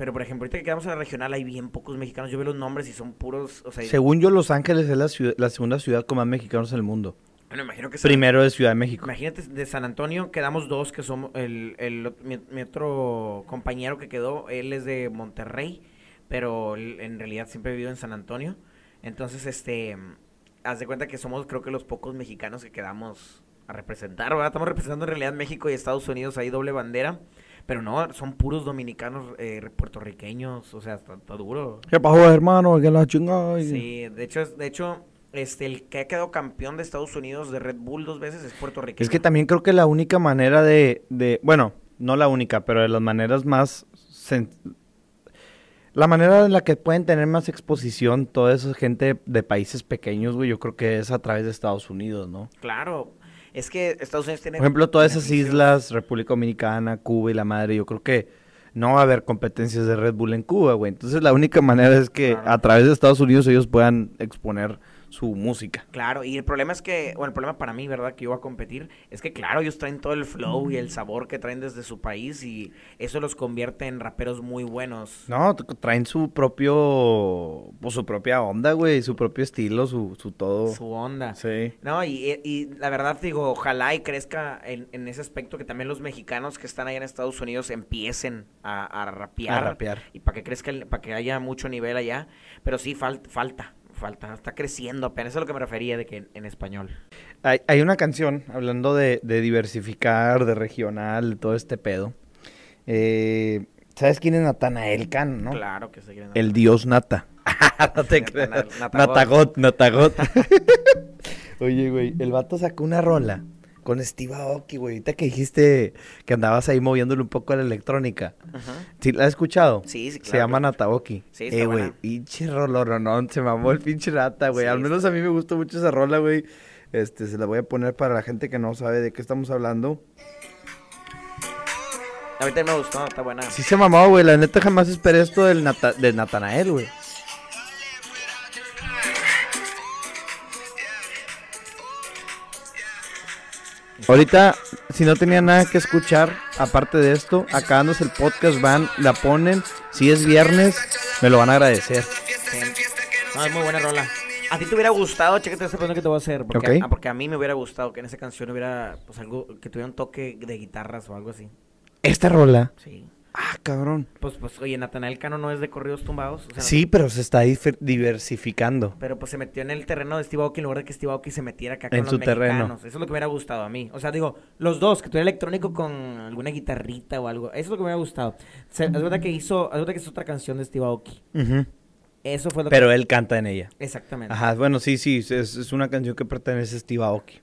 B: pero por ejemplo, ahorita que quedamos en la regional hay bien pocos mexicanos, yo veo los nombres y son puros, o sea,
A: Según yo, Los Ángeles es la, ciudad- la segunda ciudad con más mexicanos en el mundo.
B: bueno, imagino que
A: Primero es Ciudad de México.
B: Imagínate, de San Antonio quedamos dos que somos, el, el mi, mi otro compañero que quedó, él es de Monterrey, pero él en realidad siempre vivido en San Antonio. Entonces, este, haz de cuenta que somos creo que los pocos mexicanos que quedamos a representar, ¿verdad? Estamos representando en realidad México y Estados Unidos, ahí doble bandera, pero no, son puros dominicanos, eh, puertorriqueños, o sea, está, está duro.
A: ¿Qué pasó, hermano? ¿Qué la chingada?
B: Sí, de hecho, es- de hecho, este, el que ha quedado campeón de Estados Unidos de Red Bull dos veces es puertorriqueño.
A: Es que también creo que la única manera de, de- bueno, no la única, pero de las maneras más, sen- la manera en la que pueden tener más exposición toda esa gente de países pequeños, güey, yo creo que es a través de Estados Unidos, ¿no?
B: Claro, es que Estados Unidos tiene...
A: Por ejemplo, todas esas islas, República Dominicana, Cuba y la madre, yo creo que no va a haber competencias de Red Bull en Cuba, güey. Entonces la única manera es que a través de Estados Unidos ellos puedan exponer su música.
B: Claro, y el problema es que, bueno, el problema para mí, ¿verdad? Que yo voy a competir, es que claro, ellos traen todo el flow y el sabor que traen desde su país y eso los convierte en raperos muy buenos.
A: No, traen su propio, pues su propia onda, güey, su propio estilo, su, su todo.
B: Su onda.
A: Sí.
B: No, y, y la verdad digo, ojalá y crezca en, en ese aspecto que también los mexicanos que están allá en Estados Unidos empiecen a, a rapear.
A: A rapear.
B: Y para que crezca, para que haya mucho nivel allá. Pero sí, falta, falta, falta, está creciendo apenas. Eso es a lo que me refería de que en, en español.
A: Hay, hay una canción hablando de, de diversificar, de regional, de todo este pedo. Eh, ¿Sabes quién es Natanael Cano, no?
B: Claro que se quieren.
A: El dios Nata. no te creas. Natagot.
B: Natagot.
A: Oye, güey, el vato sacó una rola con Steve Aoki, güey. Ahorita que dijiste que andabas ahí moviéndole un poco a la electrónica.
B: Ajá.
A: ¿Sí la has escuchado?
B: Sí, sí,
A: Se
B: claro.
A: llama Nataoki.
B: Sí, está
A: Eh, güey,
B: buena.
A: pinche. Se mamó el pinche Nata, güey.
B: Sí,
A: Al menos a mí me gustó mucho esa rola, güey. Este, se la voy a poner para la gente que no sabe de qué estamos hablando.
B: Ahorita me gustó, está buena.
A: Sí se mamó, güey. La neta jamás esperé esto del Nata- de Natanael, güey. Ahorita, si no tenía nada que escuchar, aparte de esto, acabándose el podcast, van, la ponen. Si es viernes, me lo van a agradecer.
B: No, es muy buena rola. ¿A ti te hubiera gustado, chécate esta pregunta que te voy a hacer? Porque,
A: Ok.
B: ah, porque a mí me hubiera gustado que en esa canción hubiera, pues algo, que tuviera un toque de guitarras o algo así.
A: Esta rola.
B: Sí.
A: Ah, cabrón.
B: Pues, pues, oye, Natanael Cano no es de corridos tumbados. o sea,
A: Sí, pero se está diversificando.
B: Pero pues se metió en el terreno de Steve Aoki en lugar de que Steve Aoki se metiera acá con
A: En
B: los
A: su terreno.
B: mexicanos. Eso es lo que me hubiera gustado a mí. O sea, digo, los dos, que tuviera electrónico con alguna guitarrita o algo. Eso es lo que me hubiera gustado. Se, es verdad que hizo, es verdad que es otra canción de Steve Aoki. Eso fue lo
A: Pero
B: que...
A: él canta en ella.
B: Exactamente.
A: Ajá, bueno, sí, sí, es, es una canción que pertenece a Steve Aoki.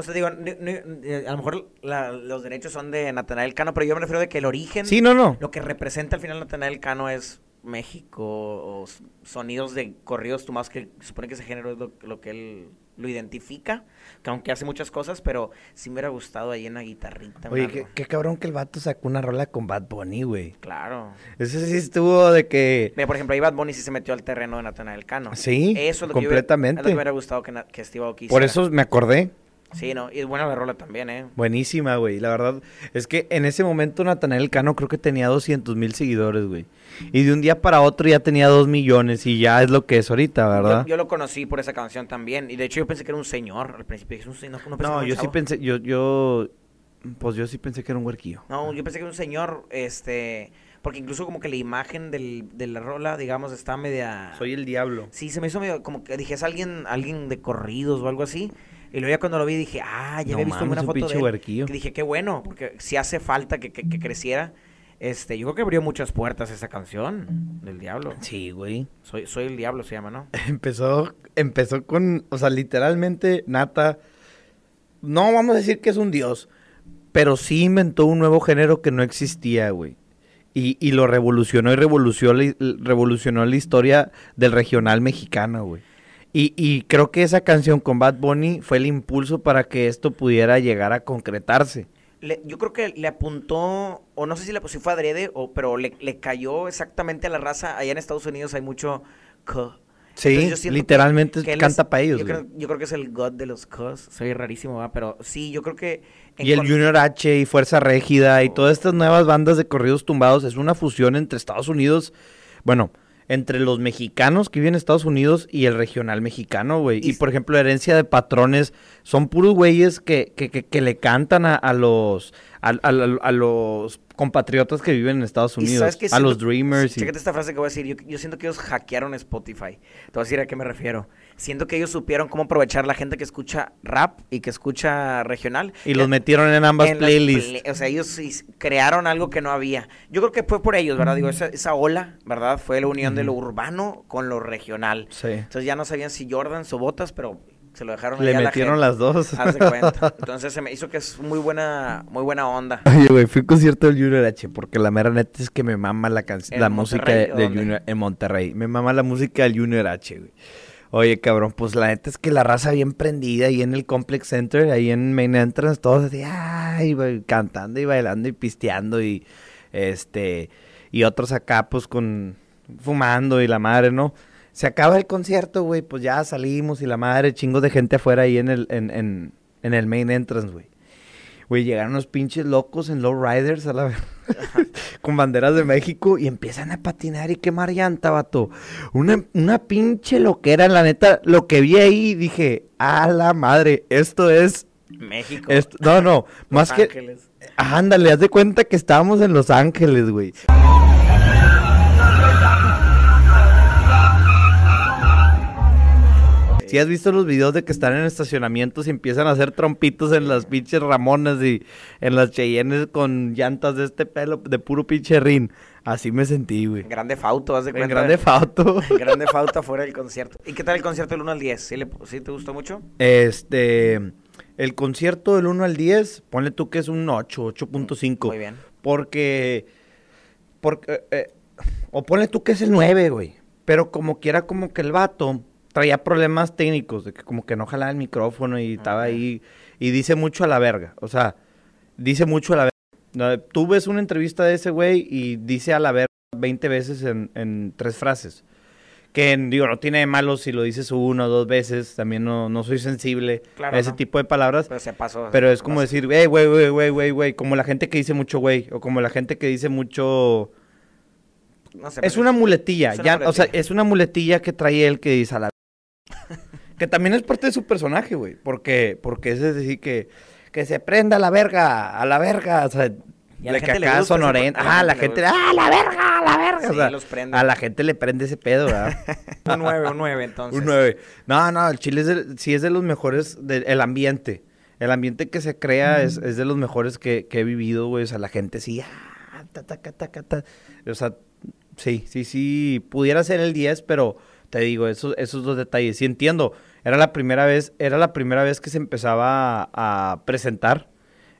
B: O sea, digo, ni- ni- eh, a lo mejor la- los derechos son de Natanael Cano, pero yo me refiero de que el origen,
A: Sí, no, no.
B: lo que representa al final Natanael Cano es México o sonidos de corridos tumbados que supone que ese género es lo, lo que él lo identifica, que aunque hace muchas cosas, pero sí me hubiera gustado ahí en la guitarrita.
A: Oye, qué, qué cabrón que el vato sacó una rola con Bad Bunny, güey.
B: Claro.
A: Ese sí estuvo de que...
B: Mira, por ejemplo, ahí Bad Bunny sí se metió al terreno de Natanael Cano.
A: Sí,
B: Eso es lo que yo
A: completamente.
B: es lo que me hubiera gustado que, que Steve Aoki
A: Por eso me acordé.
B: Sí, no, y es buena la rola también, ¿eh?
A: Buenísima, güey. La verdad es que en ese momento Natanael Cano creo que tenía 200 mil seguidores, güey. Y de un día para otro ya tenía 2 millones y ya es lo que es ahorita, ¿verdad?
B: Yo, yo lo conocí por esa canción también. Y de hecho yo pensé que era un señor al principio. Dije, "Es un señor, no,
A: no, yo sí
B: chavo".
A: pensé, yo, yo, pues yo sí pensé que era un huerquillo.
B: No, yo pensé que era un señor, este... Porque incluso como que la imagen del, de la rola, digamos, está media...
A: Soy el diablo.
B: Sí, se me hizo medio... Como que dije, es alguien, alguien de corridos o algo así. Y luego ya cuando lo vi dije, ah, ya
A: No
B: había visto
A: mames,
B: alguna
A: un
B: foto de él.
A: huerquillo.
B: Dije, qué bueno, porque si hace falta que, que- que creciera. Este, yo creo que abrió muchas puertas esa canción del diablo.
A: Sí, güey.
B: Soy, soy el diablo se llama, ¿no?
A: Empezó, empezó con, o sea, literalmente Nata, no vamos a decir que es un dios, pero sí inventó un nuevo género que no existía, güey. Y, y lo revolucionó y revolucionó, revolucionó la historia del regional mexicano, güey. Y, y creo que esa canción con Bad Bunny fue el impulso para que esto pudiera llegar a concretarse.
B: Le- yo creo que le apuntó, o no sé si, le, si fue adrede, o, pero le, le cayó exactamente a la raza. Allá en Estados Unidos hay mucho.
A: Sí, literalmente
B: que
A: canta para ellos,
B: Yo creo, yo creo que es el god de los Ks. Soy rarísimo, ¿va? pero sí, yo creo que...
A: Y el Junior H y Fuerza Régida y todas estas nuevas bandas de corridos tumbados es una fusión entre Estados Unidos, bueno, entre los mexicanos que viven en Estados Unidos y el regional mexicano, güey.
B: Y
A: Y, por ejemplo, herencia de patrones son puros güeyes que, que, que, que le cantan a, a los a, a- a los compatriotas que viven en Estados Unidos,
B: ¿sabes qué
A: a
B: siento?
A: los Dreamers. y-
B: Chécate esta frase que voy a decir. Yo, yo siento que ellos hackearon Spotify. Te voy a decir a qué me refiero. Siento que ellos supieron cómo aprovechar la gente que escucha rap y que escucha regional.
A: y los metieron en ambas
B: en
A: playlists.
B: play- o sea, ellos crearon algo que no había. Yo creo que fue por ellos, ¿verdad? Digo, esa, esa ola, ¿verdad? Fue la unión de lo urbano con lo regional.
A: Sí.
B: Entonces ya no sabían si Jordan o Botas, pero se lo dejaron
A: Le
B: la
A: metieron
B: gente.
A: las dos.
B: Haz de cuenta. Entonces se me hizo que es muy buena, muy buena onda.
A: Oye, güey, fui a un concierto del Junior H, porque la mera neta es que me mama la, can-
B: ¿En
A: la música
B: Monterrey
A: del? Junior en Monterrey. Me mama la música del Junior H, güey. Oye, cabrón, pues la neta es que la raza bien prendida ahí en el Complex Center, ahí en Main Entrance, todos así, ay, cantando y bailando y pisteando y este, y otros acá, pues con, fumando y la madre, ¿no? Se acaba el concierto, güey, pues ya salimos y la madre, chingos de gente afuera ahí en el, en, en, en el Main Entrance, güey. Güey, llegaron los pinches locos en lowriders a la ver- con banderas de México y empiezan a patinar y quemar llanta, vato. Una, una pinche loquera, la neta, lo que vi ahí dije, a la madre, esto es,
B: México.
A: esto, no, no, más
B: Los
A: que,
B: Ángeles.
A: ándale, haz de cuenta que estábamos en Los Ángeles, güey. Si has visto los videos de que están en estacionamientos y empiezan a hacer trompitos en las pinches Ramones y en las Cheyennes con llantas de este pelo, de puro pinche rin. Así me sentí, güey.
B: Grande Fauto, haz de
A: En
B: cuenta.
A: grande fauto.
B: En Grande Fauto fuera del concierto. ¿Y qué tal el concierto del 1 al 10? ¿Sí, le- sí te gustó mucho?
A: Este, el concierto del 1 al 10, ponle tú que es un 8, 8.5.
B: Muy bien.
A: Porque, porque, eh, o ponle tú que es el 9, güey. Pero como quiera, como que el vato traía problemas técnicos, de que como que no jalaba el micrófono y estaba ahí, y dice mucho a la verga. O sea, dice mucho a la verga. No, Tú ves una entrevista de ese güey y dice a la verga 20 veces en, en tres frases. Que digo, no tiene de malo si lo dices una o dos veces. También no, no soy sensible
B: Claro,
A: a ese
B: no.
A: tipo de palabras.
B: Pero se pasó.
A: Pero es como
B: pasó.
A: decir, hey, güey, güey, güey, güey, güey. Como la gente que dice mucho güey. O como la gente que dice mucho.
B: No sé,
A: Es una muletilla.
B: es una
A: ya, O sea, es una muletilla que trae él que dice a la. que también es parte de su personaje, güey. Porque, porque es decir que. Que se prenda a la verga, a la verga. O sea,
B: Y a la
A: de que
B: gente le
A: acá sonoren- Ah, la
B: gente le
A: ¡Ah, la verga, a la verga! o sea,
B: los prende.
A: a la gente le prende ese pedo, ¿verdad?
B: Un 9, un 9, entonces.
A: Un 9. No, no, el Chile es de- sí es de los mejores, de- el ambiente. El ambiente que se crea es, es de los mejores que, que he vivido, güey. O sea, la gente sí, ah, ta, ta, ta, ta, ta, ta. O sea, sí, sí, sí, pudiera ser el 10, pero te digo, esos, esos dos detalles. Sí entiendo, era la primera vez, era la primera vez que se empezaba a, a presentar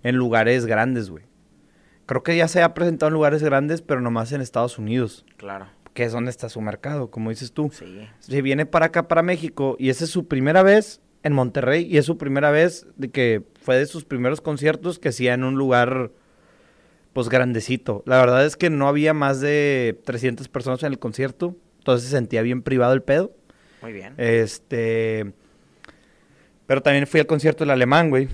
A: en lugares grandes, güey. Creo que ya se ha presentado en lugares grandes, pero nomás en Estados Unidos,
B: Claro.
A: que es donde está su mercado, como dices tú
B: Sí.
A: se viene para acá, para México, y esa es su primera vez en Monterrey, y es su primera vez de que fue de sus primeros conciertos que hacía en un lugar, pues, grandecito. La verdad es que no había más de 300 personas en el concierto, entonces se sentía bien privado el pedo.
B: Muy bien.
A: Este... Pero también fui al concierto del alemán, güey.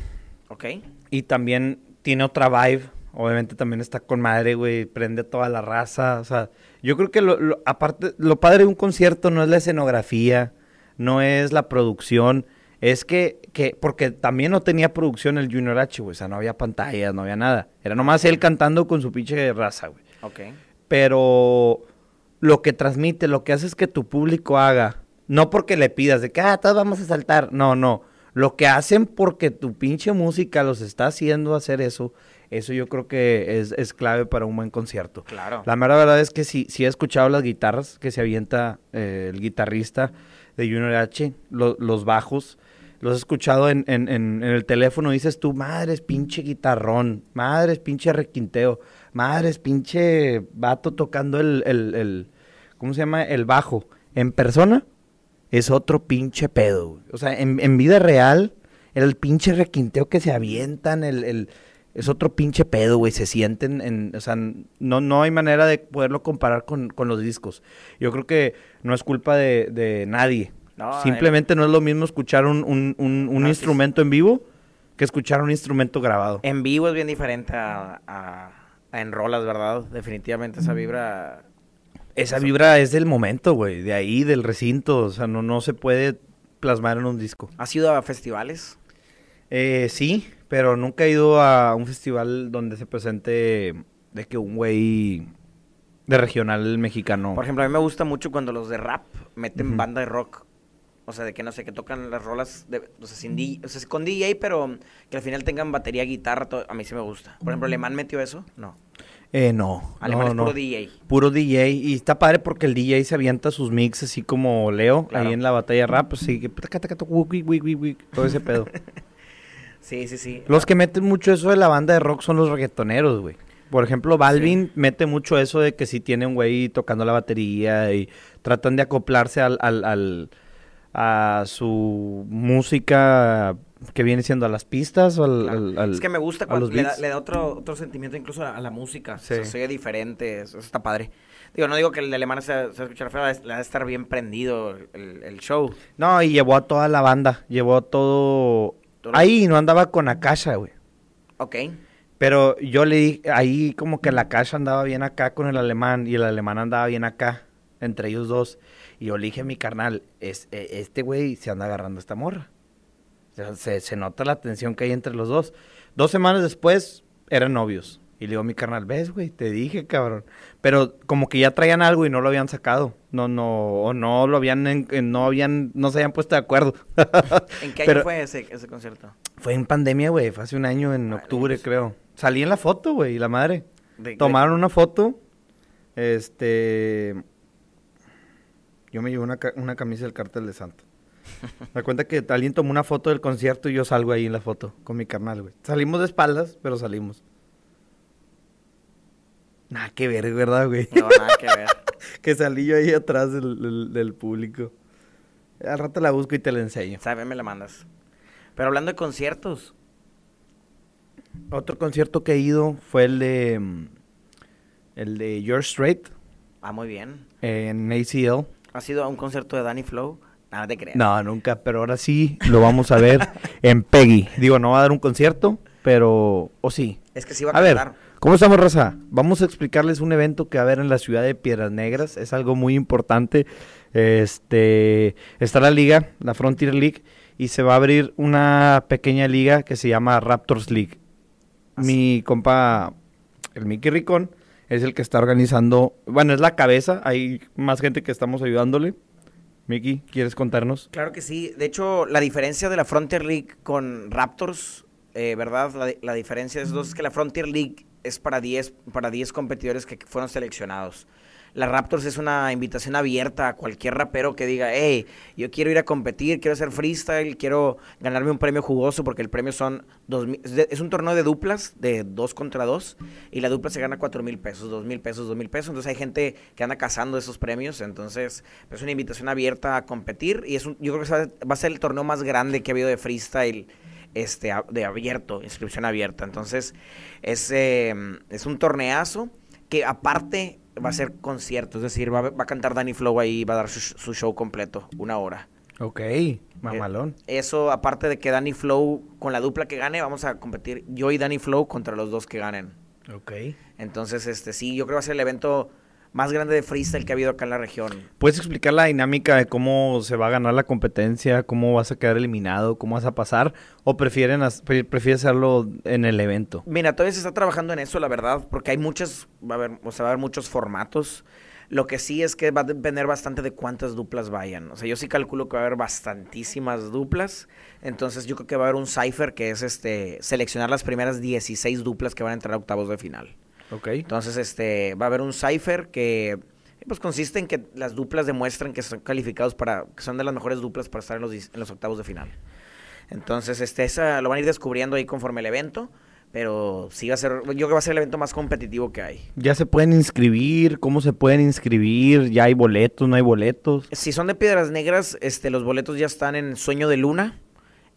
B: ok.
A: Y también tiene otra vibe. Obviamente también está con madre, güey. Prende toda la raza. O sea, yo creo que lo, lo- aparte, lo padre de un concierto no es la escenografía, no es la producción. Es que, que, porque también no tenía producción el Junior H, güey. O sea, no había pantallas, no había nada. Era nomás él cantando con su pinche raza, güey.
B: Ok.
A: Pero lo que transmite, lo que hace es que tu público haga. No porque le pidas de que, ah, todos vamos a saltar. No, no. Lo que hacen porque tu pinche música los está haciendo hacer eso, eso yo creo que es, es clave para un buen concierto.
B: Claro.
A: La mera verdad es que sí, sí he escuchado las guitarras que se avienta eh, el guitarrista de Junior H, lo- los bajos. Los he escuchado en, en- en- en el teléfono. Dices tú, madres, pinche guitarrón. Madres, pinche requinteo. Madres, pinche vato tocando el, el, el- ¿Cómo se llama? El bajo. En persona es otro pinche pedo. güey. O sea, en, en vida real, el pinche requinteo que se avientan, el, el- es otro pinche pedo, güey. Se sienten en. O sea, no, no hay manera de poderlo comparar con, con los discos. Yo creo que no es culpa de, de nadie.
B: No,
A: Simplemente no es lo mismo escuchar un, un- un- un
B: No, sí,
A: instrumento en vivo que escuchar un instrumento grabado.
B: En vivo es bien diferente a en rolas, ¿verdad? Definitivamente esa vibra.
A: Esa vibra es del momento, güey. De ahí, del recinto. O sea, no, no se puede plasmar en un disco.
B: ¿Has ido a festivales?
A: Eh, sí, pero nunca he ido a un festival donde se presente de que un güey de regional mexicano.
B: Por ejemplo, a mí me gusta mucho cuando los de rap meten banda de rock. O sea, de que no sé, que tocan las rolas de, o sea, sin DJ, o sea, con DJ, pero que al final tengan batería, guitarra, todo, a mí sí me gusta. Por ejemplo, ¿Alemán metió eso? No.
A: Eh, no.
B: Alemán
A: no,
B: es
A: no.
B: puro DJ.
A: Puro DJ. Y está padre porque el DJ se avienta sus mix así como Leo,
B: Claro.
A: ahí en la batalla rap, así que wik, wik, todo ese pedo.
B: Sí, sí, sí.
A: Los que meten mucho eso de la banda de rock son los reggaetoneros, güey. Por ejemplo, Balvin mete mucho eso de que si tiene un güey tocando la batería y tratan de acoplarse al, al, al- a su música que viene siendo a las pistas o al,
B: Claro.
A: al- al-
B: es que me gusta
A: a
B: cuando le da, le da otro, otro sentimiento incluso a, a la música.
A: Sí.
B: Se, se oye diferente, eso está padre. Digo, no digo que el de alemán se, se va a escuchar feo, le ha de estar bien prendido el, el show.
A: No, y llevó a toda la banda, llevó a todo...
B: Todo lo-
A: Ahí no andaba con Akasha, güey.
B: Ok.
A: Pero yo le dije, ahí como que la Akasha andaba bien acá con el alemán y el alemán andaba bien acá, entre ellos dos. Y yo le dije a mi carnal, es, eh, este güey se anda agarrando a esta morra. Se, se nota la tensión que hay entre los dos. Dos semanas después eran novios. Y le digo a mi carnal, ves, güey, te dije, cabrón. Pero como que ya traían algo y no lo habían sacado. No, no, o no lo habían, en- no habían, no se habían puesto de acuerdo.
B: ¿En qué año
A: Pero-
B: fue ese, ese concierto?
A: Fue en pandemia, güey, fue hace un año, en octubre,
B: pues.
A: creo. Salí en la foto, güey, y la madre.
B: De- de-
A: Tomaron una foto. Este. Yo me llevé una, una camisa del cartel de Santo. Me cuenta que alguien tomó una foto del concierto y yo salgo ahí en la foto con mi carnal, güey. Salimos de espaldas, pero salimos. Nada que ver, ¿verdad, güey?
B: No, nada que ver.
A: que salí yo ahí atrás del, del- del público. Al rato la busco y te la enseño.
B: Sabe, me la mandas. Pero hablando de conciertos,
A: Otro concierto que he ido fue el de. mm, El de George Strait
B: ah, muy bien.
A: en ACL.
B: ¿Has ido a un concierto de Danny Flow? Nada te creas.
A: No, nunca, pero ahora sí lo vamos a ver en Peggy. Digo, no va a dar un concierto, pero... ¿O sí?
B: Es que sí va a,
A: A ver,
B: cantar.
A: ¿cómo estamos, Raza? Vamos a explicarles un evento que va a haber en la ciudad de Piedras Negras. Es algo muy importante. Este, está la liga, la Frontier League, y se va a abrir una pequeña liga que se llama Raptors League. Mi compa, el Mickey Ricón, es el que está organizando, bueno, es la cabeza, hay más gente que estamos ayudándole. Mickey, ¿quieres contarnos?
B: Claro que sí. De hecho, la diferencia de la Frontier League con Raptors, eh, ¿verdad? La, la diferencia de esos dos es que la Frontier League es para 10 para 10 competidores que fueron seleccionados. La Raptors es una invitación abierta a cualquier rapero que diga, hey, yo quiero ir a competir, quiero hacer freestyle, quiero ganarme un premio jugoso, porque el premio son, dos mil- es un torneo de duplas, de dos contra dos, y la dupla se gana cuatro mil pesos, dos mil pesos, dos mil pesos, entonces hay gente que anda cazando esos premios, entonces es una invitación abierta a competir, y es un- yo creo que va a ser el torneo más grande que ha habido de freestyle este, de abierto, inscripción abierta. Entonces, es, eh, es un torneazo que aparte va a ser concierto, es decir, va, a- va a cantar Danny Flow ahí, va a dar su, su show completo, una hora.
A: Ok, mamalón.
B: Eso, aparte de que Danny Flow, con la dupla que gane, vamos a competir yo y Danny Flow contra los dos que ganen.
A: ok.
B: Entonces, este sí, yo creo que va a ser el evento más grande de freestyle que ha habido acá en la región.
A: ¿Puedes explicar la dinámica de cómo se va a ganar la competencia? ¿Cómo vas a quedar eliminado? ¿Cómo vas a pasar? ¿O prefieren prefieres hacerlo en el evento?
B: Mira, todavía se está trabajando en eso, la verdad, porque hay muchas, va a haber, o sea, va a haber muchos formatos. Lo que sí es que va a depender bastante de cuántas duplas vayan. O sea, yo sí calculo que va a haber bastantísimas duplas. Entonces, yo creo que va a haber un cipher que es este seleccionar las primeras 16 duplas que van a entrar a octavos de final.
A: Ok.
B: Entonces, este, va a haber un cipher que pues consiste en que las duplas demuestran que son calificados para, que son de las mejores duplas para estar en los, dis- en los octavos de final. Entonces, este, esa lo van a ir descubriendo ahí conforme el evento, pero sí va a ser, yo creo que va a ser el evento más competitivo que hay.
A: ¿Ya se pueden inscribir? ¿Cómo se pueden inscribir? ¿Ya hay boletos? ¿No hay boletos?
B: Si son de Piedras Negras, este, los boletos ya están en Sueño de Luna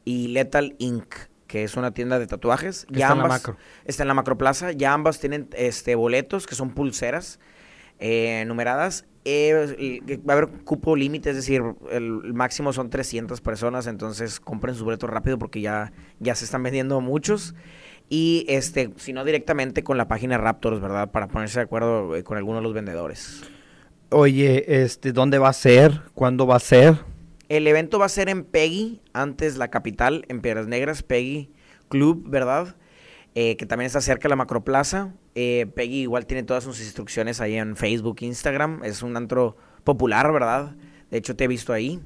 B: y Lethal Inc., que es una tienda de tatuajes.
A: Que
B: Ya
A: está en la macro.
B: Está en la Macroplaza. Ya ambas tienen este, boletos, que son pulseras eh, numeradas. Eh, va a haber cupo límite, es decir, el, el máximo son 300 personas, entonces compren sus boletos rápido porque ya, ya se están vendiendo muchos. Y este, si no directamente con la página Raptors, ¿verdad? Para ponerse de acuerdo eh, con algunos de los vendedores.
A: Oye, este, ¿dónde va a ser? ¿Cuándo va a ser?
B: El evento va a ser en Peggy, antes la capital, en Piedras Negras, Peggy Club, ¿verdad? Eh, que también está cerca de la Macroplaza. Eh, Peggy igual tiene todas sus instrucciones ahí en Facebook, Instagram. Es un antro popular, ¿verdad? De hecho, te he visto ahí.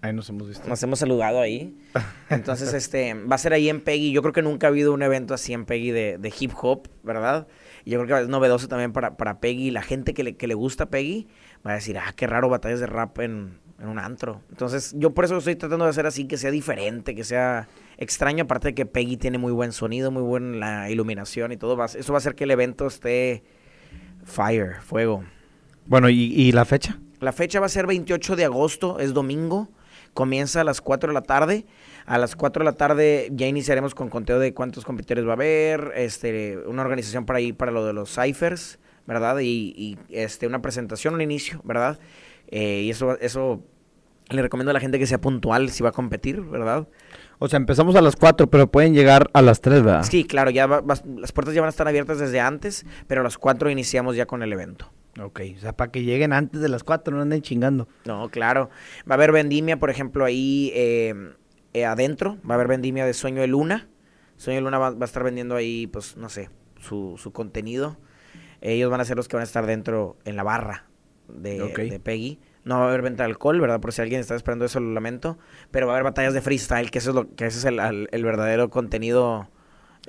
A: Ahí nos hemos visto.
B: Nos hemos saludado ahí. Entonces, este, va a ser ahí en Peggy. Yo creo que nunca ha habido un evento así en Peggy de, de hip hop, ¿verdad? Y yo creo que es novedoso también para, para Peggy. La gente que le, que le gusta Peggy va a decir, ah, qué raro batallas de rap en, en un antro. Entonces, yo por eso estoy tratando de hacer así, que sea diferente, que sea extraño. Aparte de que Peggy tiene muy buen sonido, muy buena iluminación y todo. Va, eso va a hacer que el evento esté fire, fuego.
A: Bueno, ¿y, y la fecha?
B: La fecha va a ser 28 de agosto, es domingo. Comienza a las 4 de la tarde. A las 4 de la tarde ya iniciaremos con conteo de cuántos competidores va a haber, este, una organización para ir para lo de los ciphers, ¿verdad? Y, y, este, una presentación, un inicio, ¿verdad? Eh, y eso, eso le recomiendo a la gente que sea puntual si va a competir, ¿verdad?
A: O sea, empezamos a las 4, pero pueden llegar a las 3, ¿verdad?
B: Sí, claro, ya va- vas- las puertas ya van a estar abiertas desde antes, pero a las 4 iniciamos ya con el evento.
A: Ok, o sea, para que lleguen antes de las 4, no anden chingando.
B: No, claro. Va a haber vendimia, por ejemplo, ahí eh, eh, adentro. Va a haber vendimia de Sueño de Luna. Sueño de Luna va, va a estar vendiendo ahí, pues, no sé, su, su contenido. Ellos van a ser los que van a estar dentro en la barra de, Peggy. No va a haber venta de alcohol, ¿verdad? Por si alguien está esperando eso, lo lamento. Pero va a haber batallas de freestyle, que eso es lo que ese es el, verdadero contenido.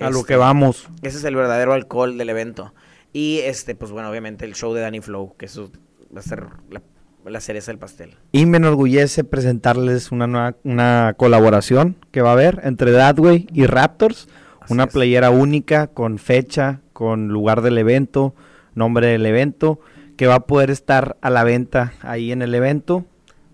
A: A lo
B: este,
A: que vamos.
B: ese es el verdadero alcohol del evento. Y este, pues bueno, obviamente el show de Danny Flow, que eso va a ser la, la cereza del pastel.
A: Y me enorgullece presentarles una nueva una colaboración que va a haber entre Dadway y Raptors.
B: Así
A: una
B: es.
A: playera única con fecha, con lugar del evento, nombre del evento, que va a poder estar a la venta ahí en el evento.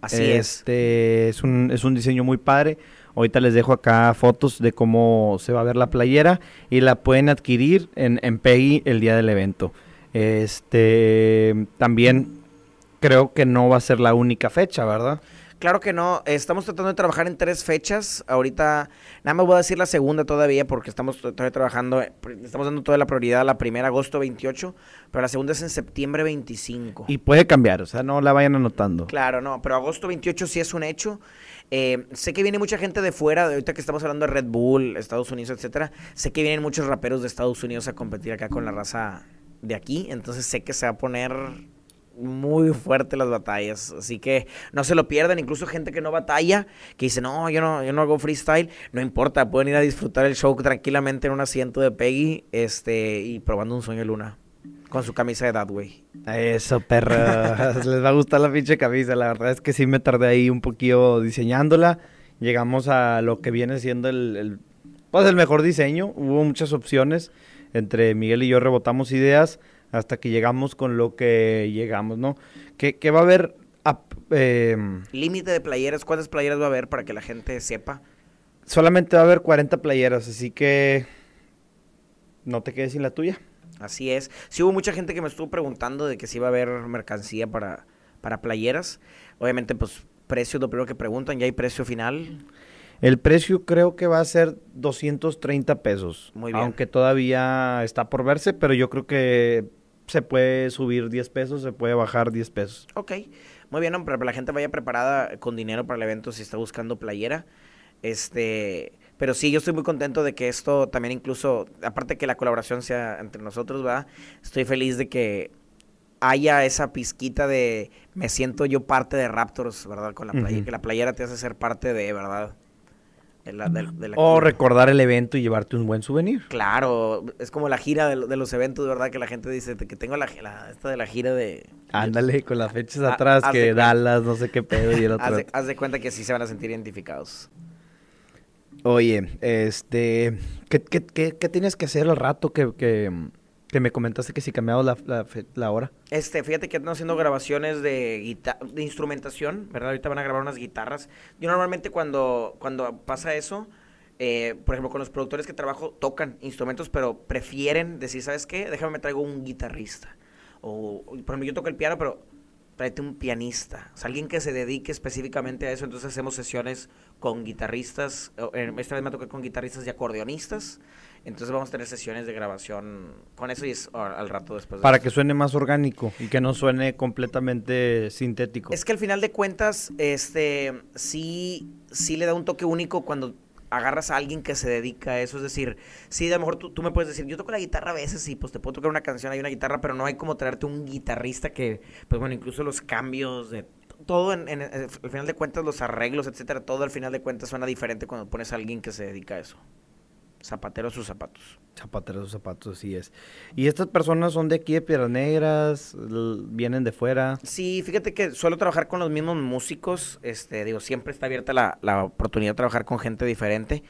B: Así es.
A: este, es. un, es un diseño muy padre. Ahorita les dejo acá fotos de cómo se va a ver la playera y la pueden adquirir en, en Peggy el día del evento. Este, también creo que no va a ser la única fecha, ¿verdad?
B: Claro que no, estamos tratando de trabajar en tres fechas. Ahorita, nada más voy a decir la segunda todavía porque estamos todavía trabajando, eh, estamos dando toda la prioridad a la primera, agosto 28, pero la segunda es en septiembre 25.
A: Y puede cambiar, o sea, no la vayan anotando.
B: Claro, no, pero agosto 28 sí es un hecho. Eh, sé que viene mucha gente de fuera, ahorita que estamos hablando de Red Bull, Estados Unidos, etcétera. Sé que vienen muchos raperos de Estados Unidos a competir acá con la raza de aquí, entonces sé que se va a poner muy fuerte las batallas. Así que no se lo pierdan. Incluso gente que no batalla, que dice, no, yo no, yo no hago freestyle. No importa, pueden ir a disfrutar el show tranquilamente en un asiento de Peggy este, y probando un sueño luna. Con su camisa de Dadway.
A: Eso, perra. Les va a gustar la pinche camisa. La verdad es que sí me tardé ahí un poquillo diseñándola. Llegamos a lo que viene siendo el, el, pues el mejor diseño. Hubo muchas opciones. Entre Miguel y yo rebotamos ideas hasta que llegamos con lo que llegamos, ¿no? Que, va a haber...
B: Eh, Límite de playeras, ¿cuántas playeras va a haber para que la gente sepa?
A: Solamente va a haber 40 playeras, así que no te quedes sin la tuya.
B: Así es. Sí hubo mucha gente que me estuvo preguntando de que si iba a haber mercancía para, para playeras. Obviamente, pues, precio lo primero que preguntan, ¿ya hay precio final?
A: El precio creo que va a ser 230 pesos. Muy bien. Aunque todavía está por verse, pero yo creo que se puede subir 10 pesos, se puede bajar 10 pesos.
B: Ok, muy bien, para que la gente vaya preparada con dinero para el evento si está buscando playera. Este, pero sí, yo estoy muy contento de que esto también incluso, aparte que la colaboración sea entre nosotros, va, estoy feliz de que haya esa pizquita de me siento yo parte de Raptors, ¿verdad? Con la playera, que la playera te hace ser parte de, ¿verdad?
A: O recordar el evento y llevarte un buen souvenir.
B: Claro, es como la gira de, los eventos, ¿verdad? Que la gente dice que tengo la, esta de la gira de...
A: Ándale, con las fechas atrás, que Dallas, no sé qué pedo y el otro.
B: haz, de, cuenta que así se van a sentir identificados.
A: Oye, este, ¿qué, qué, qué, tienes que hacer al rato que, que, que me comentaste que si cambiamos la, la, hora.
B: Este, fíjate que están haciendo grabaciones de, de instrumentación, ¿verdad? Ahorita van a grabar unas guitarras. Yo normalmente cuando, cuando pasa eso, eh, por ejemplo, con los productores que trabajo, tocan instrumentos, pero prefieren decir, ¿sabes qué? Déjame me traigo un guitarrista. O, por ejemplo, yo toco el piano, pero tráete un pianista. O sea, alguien que se dedique específicamente a eso. Entonces hacemos sesiones con guitarristas. Esta vez me toqué con guitarristas y acordeonistas. Entonces vamos a tener sesiones de grabación con eso y es al rato después.
A: Para que suene más orgánico y que no suene completamente sintético.
B: Es que al final de cuentas, este, sí, sí le da un toque único cuando agarras a alguien que se dedica a eso. Es decir, sí, a lo mejor tú, me puedes decir, yo toco la guitarra a veces y pues te puedo tocar una canción, hay una guitarra, pero no hay como traerte un guitarrista que, pues bueno, incluso los cambios de todo en, en, al final de cuentas, los arreglos, etcétera, todo al final de cuentas suena diferente cuando pones a alguien que se dedica a eso. Zapatero sus zapatos.
A: Zapatero sus zapatos, sí es. ¿Y estas personas son de aquí de Piedras Negras? ¿Vienen de fuera?
B: Sí, fíjate que suelo trabajar con los mismos músicos. Este, digo, siempre está abierta la, la oportunidad de trabajar con gente diferente.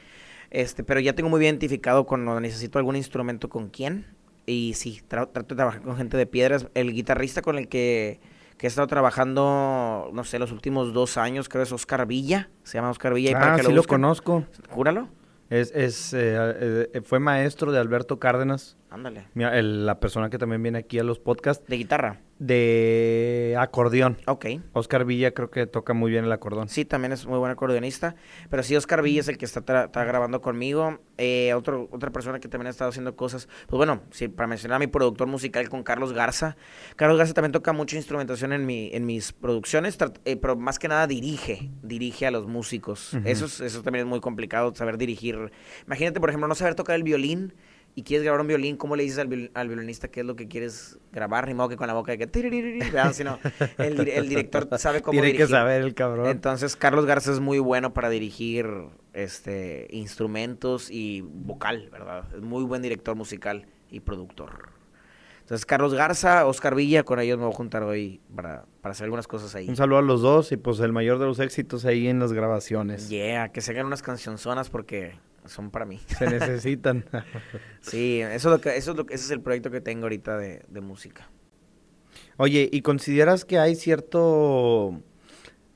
B: Este, pero ya tengo muy bien identificado cuando necesito algún instrumento con quién. Y sí, trato de trabajar con gente de piedras. El guitarrista con el que, que he estado trabajando, no sé, los últimos dos años, creo es Oscar Villa. Se llama Oscar Villa.
A: Ah, sí lo conozco.
B: Júralo.
A: Es, es eh, eh, fue maestro de Alberto Cárdenas.
B: Ándale.
A: la persona que también viene aquí a los podcasts.
B: ¿De guitarra?
A: De acordeón.
B: Ok.
A: Oscar Villa creo que toca muy bien el acordeón.
B: Sí, también es muy buen acordeonista. Pero sí, Oscar Villa es el que está, grabando conmigo. Eh, otro, otra persona que también ha estado haciendo cosas. Pues bueno, sí, para mencionar a mi productor musical con Carlos Garza. Carlos Garza también toca mucha instrumentación en, mi, en mis producciones, eh, pero más que nada dirige. Dirige a los músicos. eso, eso también es muy complicado, saber dirigir. Imagínate, por ejemplo, no saber tocar el violín y quieres grabar un violín, ¿cómo le dices al, violinista qué es lo que quieres grabar? Ni modo que con la boca de que... Sino el, el director sabe cómo
A: Tiene que saber el cabrón.
B: Entonces, Carlos Garza es muy bueno para dirigir este instrumentos y vocal, ¿verdad? Es muy buen director musical y productor. Entonces, Carlos Garza, Oscar Villa, con ellos me voy a juntar hoy para, para hacer algunas cosas ahí.
A: Un saludo a los dos y pues el mayor de los éxitos ahí en las grabaciones.
B: Yeah, que se hagan unas cancionzonas porque son para mí.
A: Se necesitan.
B: sí, eso es lo que, eso es lo que, ese es el proyecto que tengo ahorita de, música.
A: Oye, ¿y consideras que hay cierto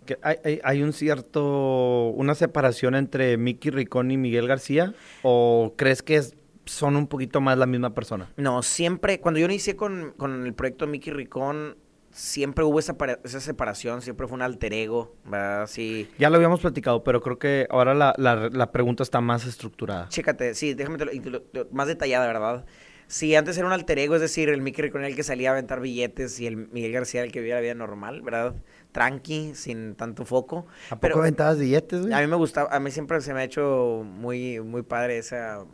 A: que hay, hay, un cierto una separación entre Mickey Ricón y Miguel García o crees que son un poquito más la misma persona?
B: No, siempre cuando yo inicié con, con el proyecto Mickey Ricón siempre hubo esa, esa separación, siempre fue un alter ego, ¿verdad? Sí.
A: Ya lo habíamos platicado, pero creo que ahora la, la- la pregunta está más estructurada.
B: Chécate, sí, déjame te lo- y te lo- lo- más detallada, ¿verdad? Sí, antes era un alter ego, es decir, el Mickey era el que salía a aventar billetes y el Miguel García el que vivía la vida normal, ¿verdad? Tranqui, sin tanto foco.
A: ¿A poco
B: Pero
A: aventabas billetes, güey?
B: a mí me gustaba, a mí siempre se me ha hecho muy, muy padre esa...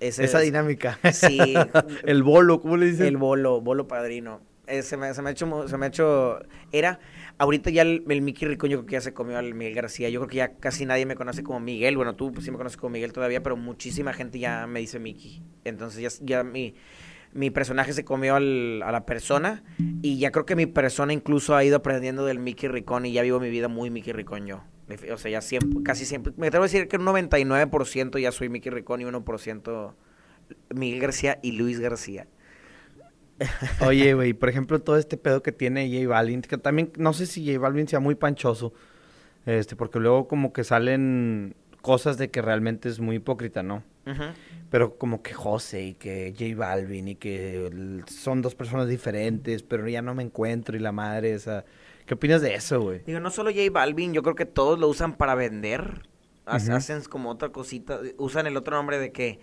B: ese-
A: Esa dinámica.
B: Sí.
A: el bolo, ¿cómo le dicen?
B: El bolo, bolo padrino. Eh, se, me, se me ha hecho, se me ha hecho, era, ahorita ya el, el Mickey Ricón yo creo que ya se comió al Miguel García, yo creo que ya casi nadie me conoce como Miguel, bueno, tú pues, sí me conoces como Miguel todavía, pero muchísima gente ya me dice Mickey, entonces ya, ya mi, mi personaje se comió al- a la persona y ya creo que mi persona incluso ha ido aprendiendo del Mickey Ricón y ya vivo mi vida muy Mickey Ricón yo. O sea, ya siempre, casi siempre, me atrevo a decir que un 99% ya soy Mickey Ricón y 1% Miguel García y Luis García.
A: Oye, güey, por ejemplo, todo este pedo que tiene J Balvin, que también no sé si J Balvin sea muy panchoso, este, porque luego como que salen cosas de que realmente es muy hipócrita, ¿no?
B: Ujú.
A: Pero como que José y que J Balvin y que son dos personas diferentes, pero ya no me encuentro y la madre esa. ¿Qué opinas de eso, güey?
B: Digo, no solo J Balvin, yo creo que todos lo usan para vender. Hacen como otra cosita. Usan el otro nombre de que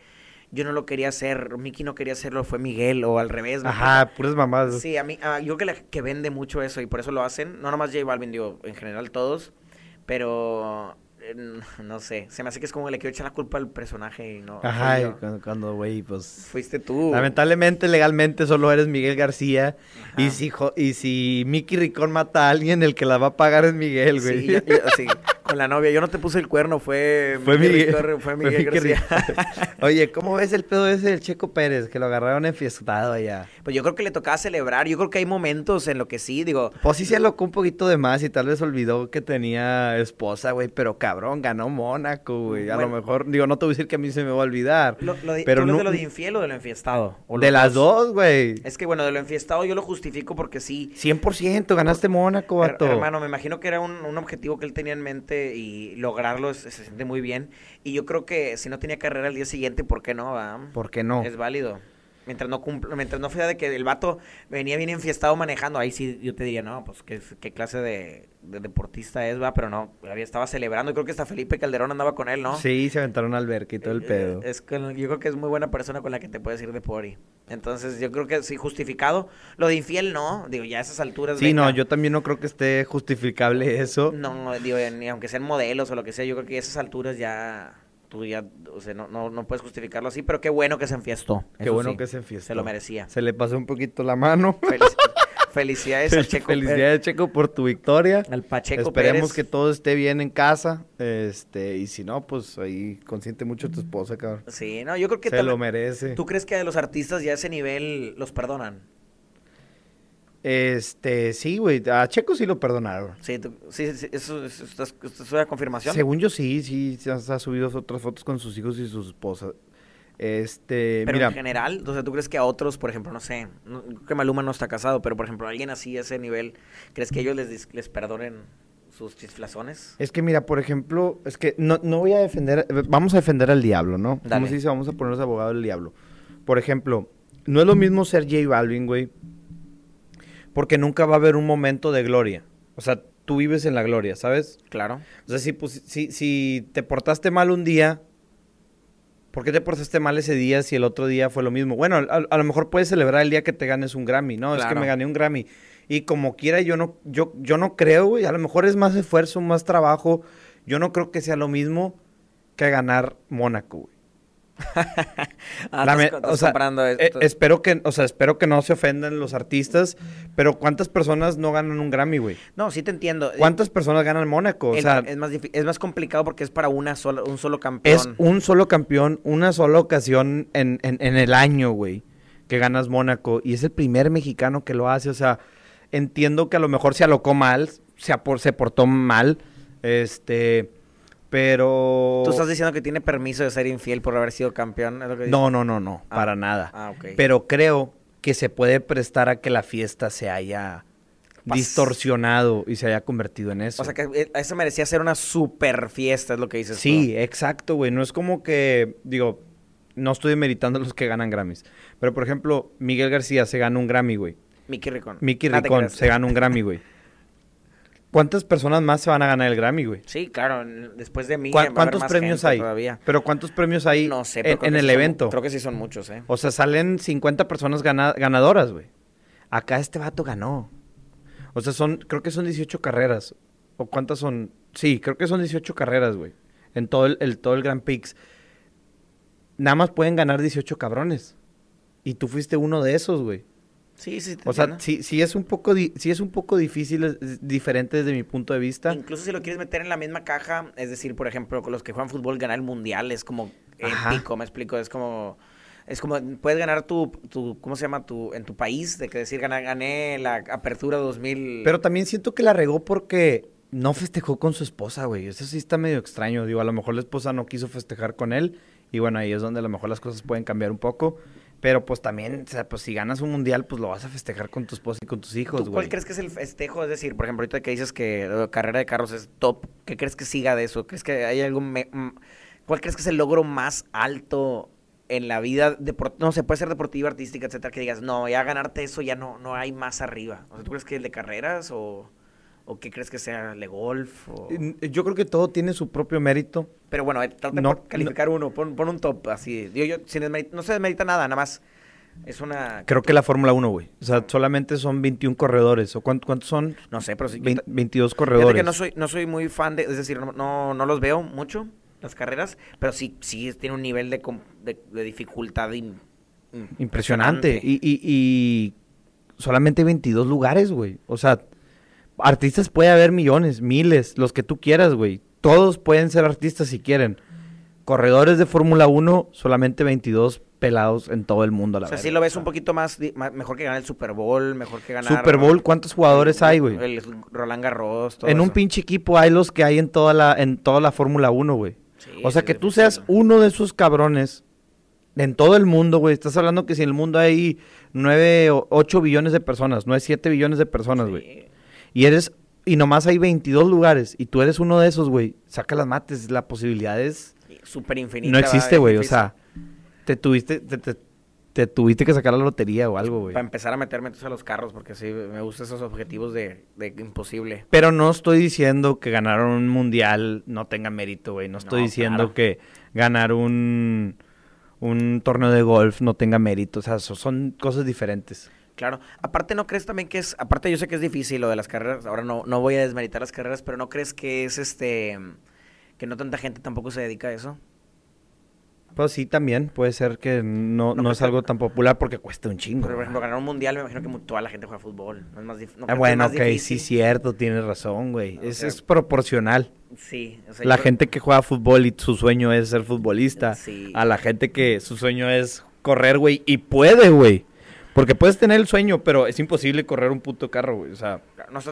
B: yo no lo quería hacer, Mickey no quería hacerlo, fue Miguel, o al revés. ¿me
A: Ajá, puras mamadas.
B: Sí, a mí, ah, yo creo que, la- que vende mucho eso y por eso lo hacen. No nomás J Balvin, digo, en general todos. Pero, no sé, se me hace que es como que le quiero echar la culpa al personaje y no.
A: Ajá, y cuando, güey, pues...
B: Fuiste tú.
A: Lamentablemente, legalmente, solo eres Miguel García. Y si, y si Mickey Ricón mata a alguien, el que la va a pagar es Miguel, güey.
B: Sí, yo- yo- sí, con la novia. Yo no te puse el cuerno, fue,
A: Fue Miguel,
B: Ricón, fue Miguel
A: Mickey
B: García.
A: Oye, ¿cómo ves el pedo ese del Checo Pérez? Que lo agarraron enfiestado allá.
B: Pues yo creo que le tocaba celebrar. Yo creo que hay momentos en lo que sí, digo.
A: Pues sí se alocó un poquito de más y tal vez olvidó que tenía esposa, güey. Pero cabrón, ganó Mónaco, güey. A
B: Bueno.
A: lo mejor, digo, no te voy a decir que a mí se me va a olvidar.
B: Lo, lo de,
A: pero
B: ¿tú hablas
A: no-
B: de lo de infiel o de lo enfiestado? ¿O
A: de las dos, güey.
B: Es que bueno, de lo enfiestado yo lo justifico porque sí.
A: 100% ganaste Mónaco,
B: Her-
A: vato.
B: hermano, me imagino que era un, un objetivo que él tenía en mente y lograrlo es- se, siente muy bien. Y yo creo que si no tenía carrera al día siguiente, ¿por qué no? va?
A: ¿Por qué no?
B: Es válido. Mientras no cumpla, mientras no fuera de que el vato venía bien enfiestado manejando, ahí sí yo te diría, no, pues qué, qué clase de, de deportista es, va, pero no, había, estaba celebrando, creo que hasta Felipe Calderón andaba con él, ¿no?
A: Sí, se aventaron al alberca y todo el
B: Eh,
A: pedo.
B: Es que yo creo que es muy buena persona con la que te puedes ir de pori. Entonces, yo creo que sí, justificado. Lo de infiel, no. Digo, ya a esas alturas.
A: Sí, no, yo también no creo que esté justificable eso.
B: No, digo, ni aunque sean modelos o lo que sea, yo creo que a esas alturas ya. Tú ya, o sea, no, no, no puedes justificarlo así, pero qué bueno que se enfiestó.
A: Qué bueno
B: sí,
A: que se enfiestó.
B: Se lo merecía.
A: Se le pasó un poquito la mano.
B: Felici- felicidades al Checo.
A: Felicidades, Checo, por tu victoria.
B: Al Pacheco
A: Esperemos
B: Pérez.
A: que todo esté bien en casa. Este, y si no, pues ahí consiente mucho a tu esposa, cabrón.
B: Sí, no, yo creo que
A: Se lo merece.
B: ¿Tú crees que a los artistas ya a ese nivel los perdonan?
A: Este, sí, güey. A Checo sí lo perdonaron.
B: Sí, tú- sí, sí, eso, eso- esto es, esto es una confirmación.
A: Según yo sí, sí, se ha, se ha subido otras fotos con sus hijos y sus esposas. Este,
B: Pero
A: mira,
B: en general, o sea, ¿tú crees que a otros, por ejemplo, no sé, no- creo que Maluma no está casado, pero por ejemplo, alguien así a ese nivel, ¿crees que ellos les, dis- les perdonen sus chisflazones?
A: es que mira, por ejemplo, es que no, no voy a defender, vamos a defender al diablo, ¿no?
B: Dale.
A: Como se dice, vamos a ponernos abogado del diablo. Por ejemplo, no es lo mismo ser J Balvin, güey, porque nunca va a haber un momento de gloria. O sea, tú vives en la gloria, ¿sabes?
B: Claro.
A: O sea, si, pues, si, si te portaste mal un día, ¿por qué te portaste mal ese día si el otro día fue lo mismo? Bueno, a, a lo mejor puedes celebrar el día que te ganes un Grammy, ¿no? Es que me gané un Grammy. Y como quiera, yo no, yo, yo no creo, güey. A lo mejor es más esfuerzo, más trabajo. Yo no creo que sea lo mismo que ganar Mónaco, güey.
B: Ah,
A: Lame-
B: estás, estás
A: o sea,
B: comparando
A: eh, espero que, o sea, espero que no se ofendan los artistas, pero ¿cuántas personas no ganan un Grammy, güey?
B: No, sí te entiendo.
A: ¿Cuántas personas ganan Mónaco? O
B: El-
A: sea,
B: es, más es más complicado porque es para una sola, un solo campeón.
A: Es un solo campeón, una sola ocasión en, en- en el año, güey, que ganas Mónaco. Y es el primer mexicano que lo hace. O sea, entiendo que a lo mejor se alocó mal, se, apor- se portó mal, este, pero...
B: Tú estás diciendo que tiene permiso de ser infiel por haber sido campeón. ¿es lo que?
A: No, no, no, no,
B: Ah.
A: para nada.
B: Ah, ok.
A: Pero creo que se puede prestar a que la fiesta se haya
B: Pas-
A: distorsionado y se haya convertido en eso.
B: O sea, que eh, eso merecía ser una super fiesta, es lo que dices. tú.
A: Sí, exacto, güey. No es como que, digo, no estoy demeritando a los que ganan Grammys. Pero, por ejemplo, Miguel García se gana un Grammy, güey.
B: Mickey Ricón.
A: Mickey
B: te
A: Ricón se gana un Grammy, güey. ¿Cuántas personas más se van a ganar el Grammy, güey?
B: Sí, claro, después de mí.
A: ¿Cuá-
B: va a haber
A: ¿Cuántos
B: más
A: premios
B: gente
A: hay?
B: Todavía.
A: Pero ¿cuántos premios hay
B: No sé, pero
A: en, en el
B: son-
A: evento?
B: creo que sí son muchos, ¿eh?
A: O sea, salen 50 personas gana- ganadoras, güey. Acá este vato ganó. O sea, son, creo que son 18 carreras. ¿O cuántas son? Sí, creo que son 18 carreras, güey. En todo el, el- todo el Grand Prix. Nada más pueden ganar 18 cabrones. Y tú fuiste uno de esos, güey.
B: Sí, sí. te
A: O sea, sí, sí es un poco, di- sí es un poco difícil, es- diferente desde mi punto de vista.
B: Incluso si lo quieres meter en la misma caja, es decir, por ejemplo, con los que juegan fútbol, ganar el mundial es como
A: Ajá.
B: épico, me explico, es como... Es como, puedes ganar tu, tu, ¿cómo se llama? Tu, en tu país, de que decir, gané, gané la apertura 2000.
A: Pero también siento que la regó porque no festejó con su esposa, güey. Eso sí está medio extraño. Digo, a lo mejor la esposa no quiso festejar con él. Y bueno, ahí es donde a lo mejor las cosas pueden cambiar un poco. Pero pues también, o sea, pues si ganas un mundial, pues lo vas a festejar con tu esposa y con tus hijos,
B: ¿Tú
A: güey.
B: cuál crees que es el festejo? Es decir, por ejemplo, ahorita que dices que eh, carrera de carros es top, ¿qué crees que siga de eso? ¿Crees que hay algo... me- mm, ¿Cuál crees que es el logro más alto en la vida? depor- no sé, puede ser deportiva, artística, etcétera, que digas, no, ya ganarte eso ya no, no hay más arriba. O sea, ¿tú crees que el de carreras o, o qué crees que sea el de golf? O...
A: Yo creo que todo tiene su propio mérito.
B: Pero bueno, eh, trata
A: No,
B: por calificar uno, pon, pon un top así. Digo yo, sin desmeri- no se desmerita nada, nada más. Es una...
A: Creo que la Fórmula 1, güey. O sea, solamente son 21 corredores. ¿O cuánto- cuántos son?
B: No sé, pero sí.
A: Vein- 22
B: Fíjate
A: corredores.
B: que no soy, no soy muy fan de, es decir, no, no, no los veo mucho, las carreras, pero sí, sí tiene un nivel de, de, de dificultad in- in-
A: Impresionante. Y, y, y solamente 22 lugares, güey. O sea, artistas puede haber millones, miles, los que tú quieras, güey. Todos pueden ser artistas si quieren. Corredores de Fórmula 1, solamente 22 pelados en todo el mundo, a la
B: O sea,
A: verga.
B: sí lo ves un poquito más, mejor que ganar el Super Bowl, mejor que ganar...
A: Super Bowl, ¿cuántos jugadores hay, güey?
B: El Roland Garros, todo
A: En un pinche equipo hay los que hay en toda la, en toda la Fórmula 1, güey.
B: Sí,
A: O sea,
B: sí,
A: que tú seas uno de esos cabrones en todo el mundo, güey. Estás hablando que si en el mundo hay 9 o 8 billones de personas, no hay 7 billones de personas, güey. Y eres, y nomás hay 22 lugares, y tú eres uno de esos, güey. Saca las mates, la posibilidad es...
B: Súper infinita.
A: No existe, güey. O sea, te tuviste, te, te- te tuviste que sacar la lotería o algo, güey.
B: Para empezar a meterme entonces a los carros, porque sí, me gustan esos objetivos de, de imposible.
A: Pero no estoy diciendo que ganar un mundial no tenga mérito, güey. No estoy
B: No,
A: diciendo
B: claro.
A: que ganar un, un torneo de golf no tenga mérito. O sea, so- son cosas diferentes.
B: Claro. Aparte, ¿no crees también que es, aparte yo sé que es difícil lo de las carreras, ahora no, no voy a desmeritar las carreras, pero ¿no crees que es este, que no tanta gente tampoco se dedica a eso?
A: Pues sí, también puede ser que no,
B: No,
A: no es algo tan popular porque cuesta un chingo.
B: Por ejemplo, ganar un mundial, me imagino que toda la gente juega fútbol. No es más dif- no creo
A: Ah,
B: es
A: bueno,
B: más
A: ok,
B: difícil.
A: sí, cierto, tienes razón, güey. Es,
B: sea,
A: es proporcional.
B: Sí. o sea,
A: La
B: yo-
A: gente que juega fútbol y su sueño es ser futbolista.
B: Sí.
A: A la gente que su sueño es correr, güey. Y puede, güey. Porque puedes tener el sueño, pero es imposible correr un puto carro, güey. O sea,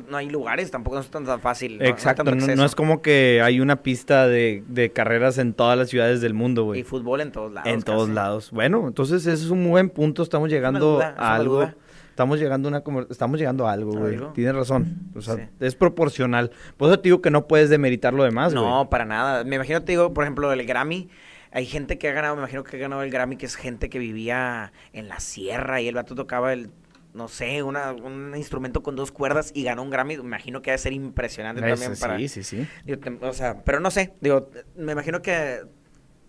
B: No, hay lugares, tampoco no es tan, tan fácil. no
A: exacto. No, es como que hay una pista de, de carreras en todas las ciudades del mundo,
B: Y
A: güey.
B: fútbol en todos lados.
A: En todos lados. Bueno, entonces ese es un buen punto. Estamos llegando
B: duda,
A: a algo. Estamos llegando a una estamos llegando a algo,
B: ¿A
A: güey. Tienes razón. O sea,
B: Sí.
A: es proporcional. Por eso te digo que no puedes demeritar lo demás, güey.
B: No, para nada. Me imagino, te digo, por ejemplo, el Grammy. Hay gente que ha ganado, me imagino que ha ganado el Grammy, que es gente que vivía en la sierra y el vato tocaba el, no sé, una, un instrumento con dos cuerdas y ganó un Grammy. Me imagino que debe ser impresionante también para...
A: Sí, sí, sí.
B: Digo, o sea, pero no sé, digo, me imagino que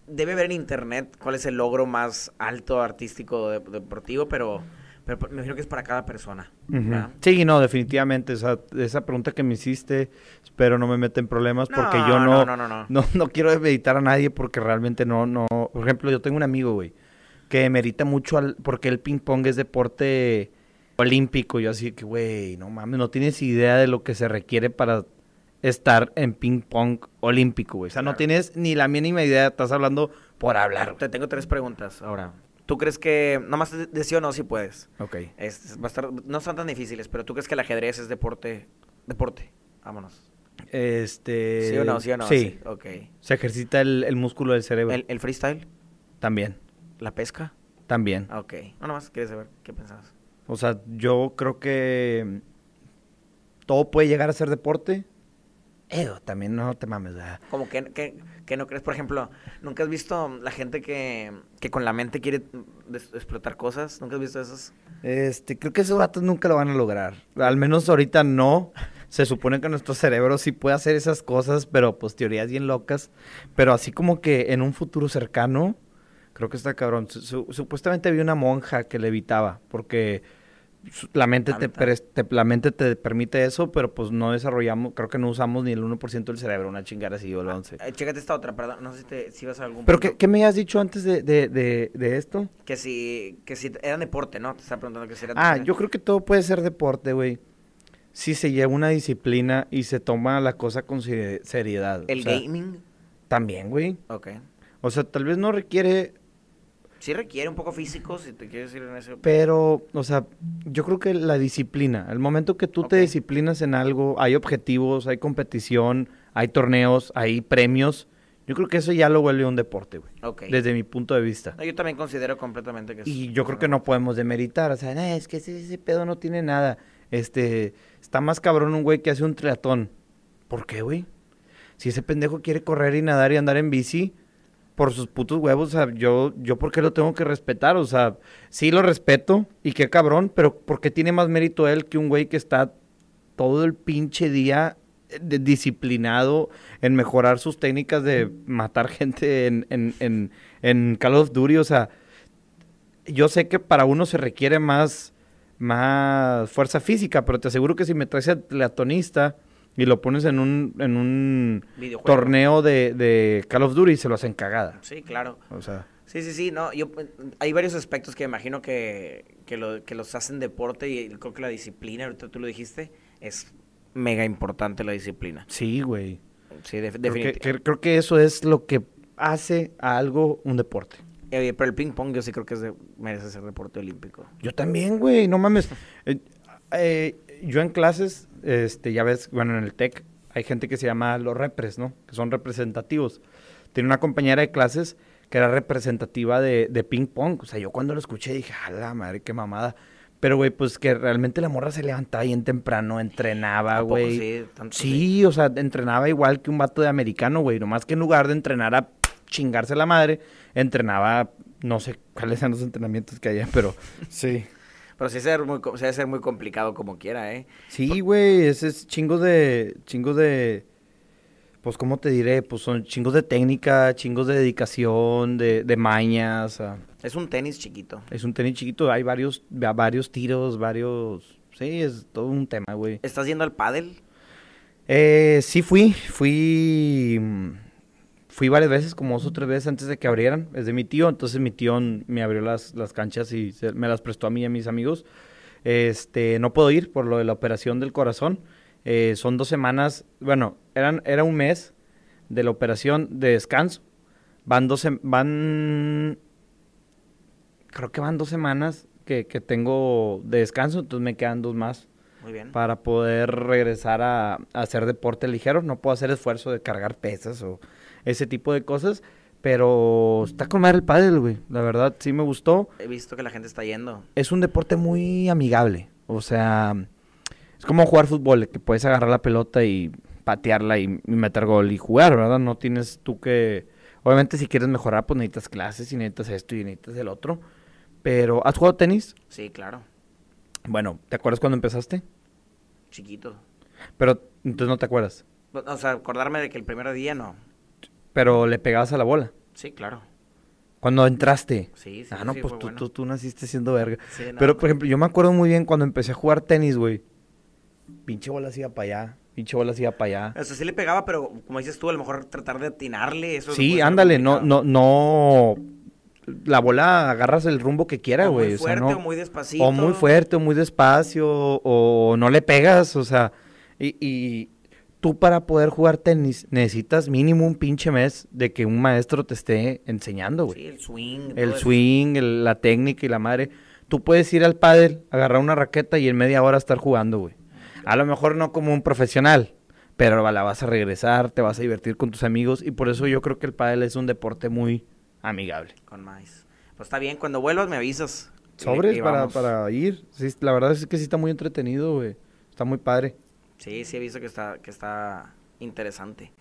B: debe ver en internet cuál es el logro más alto artístico de- deportivo, pero, pero me imagino que es para cada persona.
A: Ujú.
B: ¿verdad?
A: Sí, no, definitivamente. O sea, esa pregunta que me hiciste, espero no me meta en problemas porque yo no,
B: no, no, no, no.
A: quiero demeritar a nadie porque realmente no, no. Por ejemplo, yo tengo un amigo, güey, que demerita mucho al, porque el ping pong es deporte olímpico. Yo así que, güey, no mames, no tienes idea de lo que se requiere para estar en ping pong olímpico, güey. O sea, no tienes ni la mínima idea, estás hablando por hablar.
B: Te tengo tres preguntas ahora. ¿Tú crees que, nomás de, sí o no, si puedes?
A: Ok.
B: Es- va a estar, no son tan difíciles, pero ¿tú crees que el ajedrez es deporte? Deporte. Vámonos.
A: Este.
B: ¿Sí o no? ¿Sí o no?
A: Sí.
B: Ok.
A: Se ejercita el, el músculo del cerebro.
B: ¿El, el freestyle?
A: También.
B: ¿La pesca?
A: También.
B: Ok. No, nomás quieres saber qué pensabas.
A: O sea, yo creo que todo puede llegar a ser deporte, Eh, también no te mames, ¿verdad?
B: Como que, que, que no crees, por ejemplo, ¿nunca has visto la gente que, que con la mente quiere explotar cosas? ¿Nunca has visto esos?
A: Este, creo que esos vatos nunca lo van a lograr. Al menos ahorita no. Se supone que nuestro cerebro sí puede hacer esas cosas, pero pues teorías bien locas. Pero así como que en un futuro cercano, creo que está cabrón. Su- su- supuestamente había una monja que le evitaba, porque la mente te, la mente te permite eso, pero pues no desarrollamos, creo que no usamos ni el 1% del cerebro, una chingada así o el 11.
B: Eh, chécate esta otra, perdón, no sé si, te, si vas a algún
A: Pero
B: punto.
A: ¿qué, qué me has dicho antes de, de, de, de esto?
B: Que si, que si eran deporte, ¿no? Te estaba preguntando que si era
A: Ah, yo creo que todo puede ser deporte, güey. Si se lleva una disciplina y se toma la cosa con seri- seriedad.
B: El
A: O sea,
B: gaming,
A: También, güey.
B: ok.
A: O sea, tal vez no requiere,
B: Sí requiere un poco físico, si te quieres ir en ese...
A: pero, o sea, yo creo que la disciplina, el momento que tú te disciplinas en algo, hay objetivos, hay competición, hay torneos, hay premios. Yo creo que eso ya lo vuelve un deporte, güey.
B: Ok.
A: Desde mi punto de vista.
B: No, yo también considero completamente que es...
A: Y yo creo que no podemos demeritar, o sea, "Nah, es que ese, ese pedo no tiene nada. Este, está más cabrón un güey que hace un triatlón. ¿Por qué, güey? Si ese pendejo quiere correr y nadar y andar en bici por sus putos huevos, yo, yo por qué lo tengo que respetar, o sea, sí lo respeto y qué cabrón, pero ¿por qué tiene más mérito él que un güey que está todo el pinche día eh, disciplinado en mejorar sus técnicas de matar gente en, en, en, en Call of Duty, o sea, yo sé que para uno se requiere más, más fuerza física, pero te aseguro que si me traes al triatlonista y lo pones en un, en un
B: Videojuego.
A: torneo de, de Call of Duty, se lo hacen cagada.
B: Sí, claro.
A: O sea,
B: Sí, sí, sí, no, yo, hay varios aspectos que imagino que, que, lo, que los hacen deporte y creo que la disciplina, ahorita tú lo dijiste, es mega importante la disciplina.
A: sí, güey.
B: Sí, definitivamente.
A: creo que eso es lo que hace a algo un deporte.
B: Eh, pero el ping pong yo sí creo que es de- merece ser deporte olímpico.
A: Yo también, güey, no mames. Eh, eh, yo en clases, este, ya ves, bueno, en el TEC hay gente que se llama los repres, ¿no? Que son representativos. Tiene una compañera de clases que era representativa de, de ping pong. O sea, yo cuando lo escuché dije, a la madre, qué mamada. Pero, güey, pues que realmente la morra se levantaba bien temprano, entrenaba,
B: ¿A poco
A: güey.
B: sí? ¿Tanto
A: Sí, o sea, entrenaba igual que un vato de americano, güey. Nomás que en lugar de entrenar a chingarse la madre, entrenaba, no sé cuáles eran los entrenamientos que había, pero sí.
B: Pero sí ser muy, sí ser muy complicado como quiera, ¿eh?
A: Sí, güey, ese es chingos de, chingos de, pues, ¿cómo te diré? Pues son chingos de técnica, chingos de dedicación, de, de mañas. o sea,
B: Es un tenis chiquito.
A: es un tenis chiquito, hay varios, va- varios tiros, varios, sí, es todo un tema, güey.
B: ¿Estás yendo al pádel?
A: Eh, sí fui, fui, mm, fui varias veces, como dos o tres veces antes de que abrieran. Es de mi tío, entonces mi tío me abrió las, las canchas y se- me las prestó a mí y a mis amigos. Este, no puedo ir por lo de la operación del corazón. Eh, son dos semanas, bueno, eran, era un mes de la operación de descanso. Van dos, van, creo que van dos semanas que, que tengo de descanso, entonces me quedan dos más
B: Muy bien.
A: para poder regresar a, a hacer deporte ligero. No puedo hacer esfuerzo de cargar pesas o ese tipo de cosas, pero está con madre el pádel, güey. La verdad, sí me gustó.
B: He visto que la gente está yendo.
A: Es un deporte muy amigable. O sea, es como jugar fútbol, que puedes agarrar la pelota y patearla y, meter gol y jugar, ¿verdad? No tienes tú que... Obviamente si quieres mejorar, pues necesitas clases y necesitas esto y necesitas el otro. Pero, ¿has jugado tenis?
B: Sí, claro.
A: Bueno, ¿te acuerdas cuando empezaste?
B: Chiquito.
A: Pero, entonces no te acuerdas.
B: O sea, acordarme de que el primer día no.
A: Pero le pegabas a la bola.
B: Sí, claro.
A: Cuando entraste.
B: Sí, sí.
A: ah, no,
B: sí,
A: pues tú,
B: bueno.
A: tú, tú naciste siendo verga.
B: Sí, no,
A: Pero, por ejemplo, yo me acuerdo muy bien cuando empecé a jugar tenis, güey. Pinche bola se iba para allá. Pinche bola iba para allá.
B: O sea, sí le pegaba, pero como dices tú, a lo mejor tratar de atinarle, eso
A: Sí, ándale, no, no, no. La bola agarras el rumbo que quiera,
B: O
A: güey.
B: muy
A: o sea,
B: fuerte
A: no-
B: o muy despacito.
A: O muy fuerte, o muy despacio, o no le pegas, o sea, y, y tú para poder jugar tenis necesitas mínimo un pinche mes de que un maestro te esté enseñando, güey.
B: Sí, el swing.
A: el swing, el- la técnica y la madre. Tú puedes ir al pádel, agarrar una raqueta y en media hora estar jugando, güey. A lo mejor no como un profesional, pero la vas a regresar, te vas a divertir con tus amigos y por eso yo creo que el pádel es un deporte muy amigable.
B: Con más. Pues está bien, cuando vuelvas me avisas.
A: Sobres
B: y
A: para, para ir. Sí, la verdad es que sí está muy entretenido, güey. Está muy padre.
B: Sí, sí he visto que está, que está, interesante.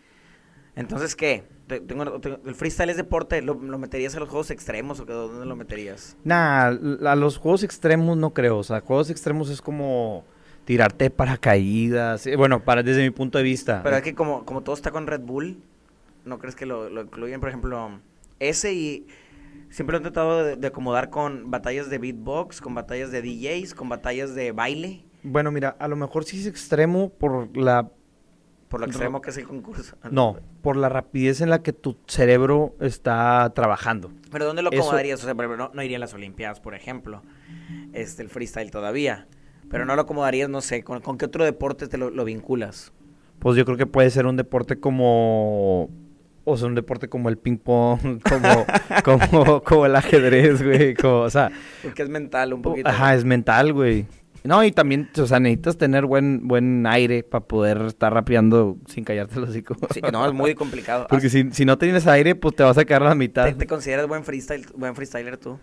B: Entonces, ¿qué? Te- tengo- tengo- ¿El freestyle es deporte? ¿Lo, lo meterías a los juegos extremos o dónde lo meterías?
A: Nah, a los juegos extremos no creo. O sea, juegos extremos es como tirarte paracaídas. eh, Bueno, para, desde mi punto de vista.
B: Pero es que como, como todo está con Red Bull, ¿no crees que lo, lo incluyen? Por ejemplo, ese y siempre lo han tratado de, de acomodar con batallas de beatbox, con batallas de DJs, con batallas de baile,
A: Bueno, mira, a lo mejor sí es extremo por la...
B: por lo extremo que es el concurso.
A: No, por la rapidez en la que tu cerebro está trabajando.
B: Pero ¿dónde lo
A: Eso-
B: acomodarías? O sea, por ejemplo, no, no iría a las Olimpiadas, por ejemplo. Este, el freestyle todavía. Pero no lo acomodarías, no sé, ¿con, con qué otro deporte te lo, lo vinculas?
A: Pues yo creo que puede ser un deporte como... O sea, un deporte como el ping pong, como, como, como el ajedrez, güey. Como, o sea,
B: Porque es mental un poquito.
A: ajá, es mental, güey. No, y también, o sea, necesitas tener buen, buen aire para poder estar rapeando sin callarte los hocico.
B: Sí, no, es muy complicado.
A: Porque si, si no tienes aire, pues te vas a quedar a la mitad.
B: ¿Te, te consideras buen freestyle, buen freestyler tú?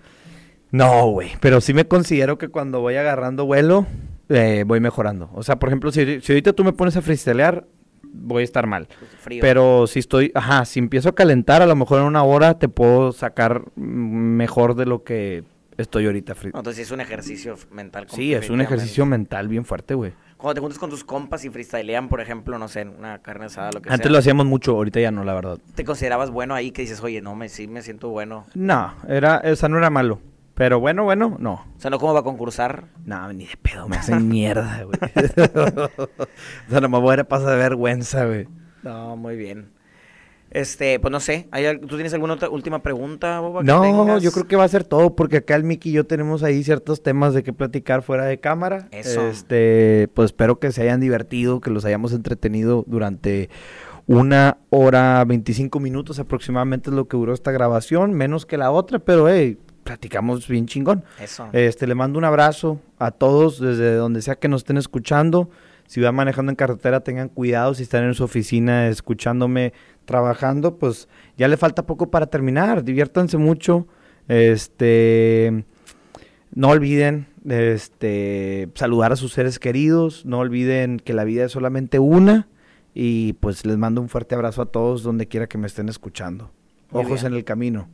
A: No, güey, pero sí me considero que cuando voy agarrando vuelo, eh, voy mejorando. O sea, por ejemplo, si, si ahorita tú me pones a freestylear, voy a estar mal.
B: Pues, Frío.
A: Pero si estoy, ajá, si empiezo a calentar, a lo mejor en una hora te puedo sacar mejor de lo que estoy ahorita.
B: No, entonces es un ejercicio mental.
A: Sí, es un ejercicio mental bien fuerte, güey.
B: Cuando te juntas con tus compas y freestylean, por ejemplo, no sé, en una carne asada, lo que
A: Antes
B: sea.
A: lo hacíamos mucho, ahorita ya no, la verdad.
B: ¿Te considerabas bueno ahí que dices, oye, no, me, sí me siento bueno?
A: No, era, o sea, no era malo. Pero bueno, bueno, no.
B: O sea, ¿no cómo va a concursar?
A: No, ni de pedo, me hacen mierda, güey. o sea, no me voy a pasar de vergüenza, güey.
B: No, muy bien. Este, pues no sé, ¿hay ¿tú tienes alguna otra última pregunta, Boba? que
A: No,
B: tengas?
A: yo creo que va a ser todo, porque acá el Mickey y yo tenemos ahí ciertos temas de qué platicar fuera de cámara.
B: Eso.
A: Este, pues espero que se hayan divertido, que los hayamos entretenido durante una hora 25 minutos aproximadamente es lo que duró esta grabación, menos que la otra, pero hey, platicamos bien chingón.
B: Eso.
A: Este, le mando un abrazo a todos desde donde sea que nos estén escuchando. Si van manejando en carretera, tengan cuidado. Si están en su oficina escuchándome trabajando, pues ya le falta poco para terminar. Diviértanse mucho. Este, no olviden este, saludar a sus seres queridos. No olviden que la vida es solamente una. Y pues les mando un fuerte abrazo a todos donde quiera que me estén escuchando. Ojos en el camino.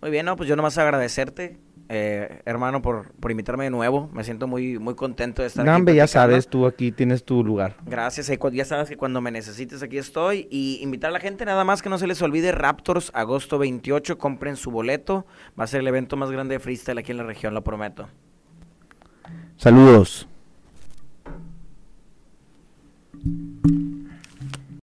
B: Muy bien, no, pues yo nomás agradecerte, eh, hermano, por, por invitarme de nuevo. Me siento muy, muy contento de estar
A: No,
B: aquí
A: hombre, ya sabes, tú aquí tienes tu lugar.
B: Gracias, ya sabes que cuando me necesites aquí estoy. Y invitar a la gente nada más que no se les olvide Raptors, agosto 28, compren su boleto. Va a ser el evento más grande de freestyle aquí en la región, lo prometo.
A: Saludos.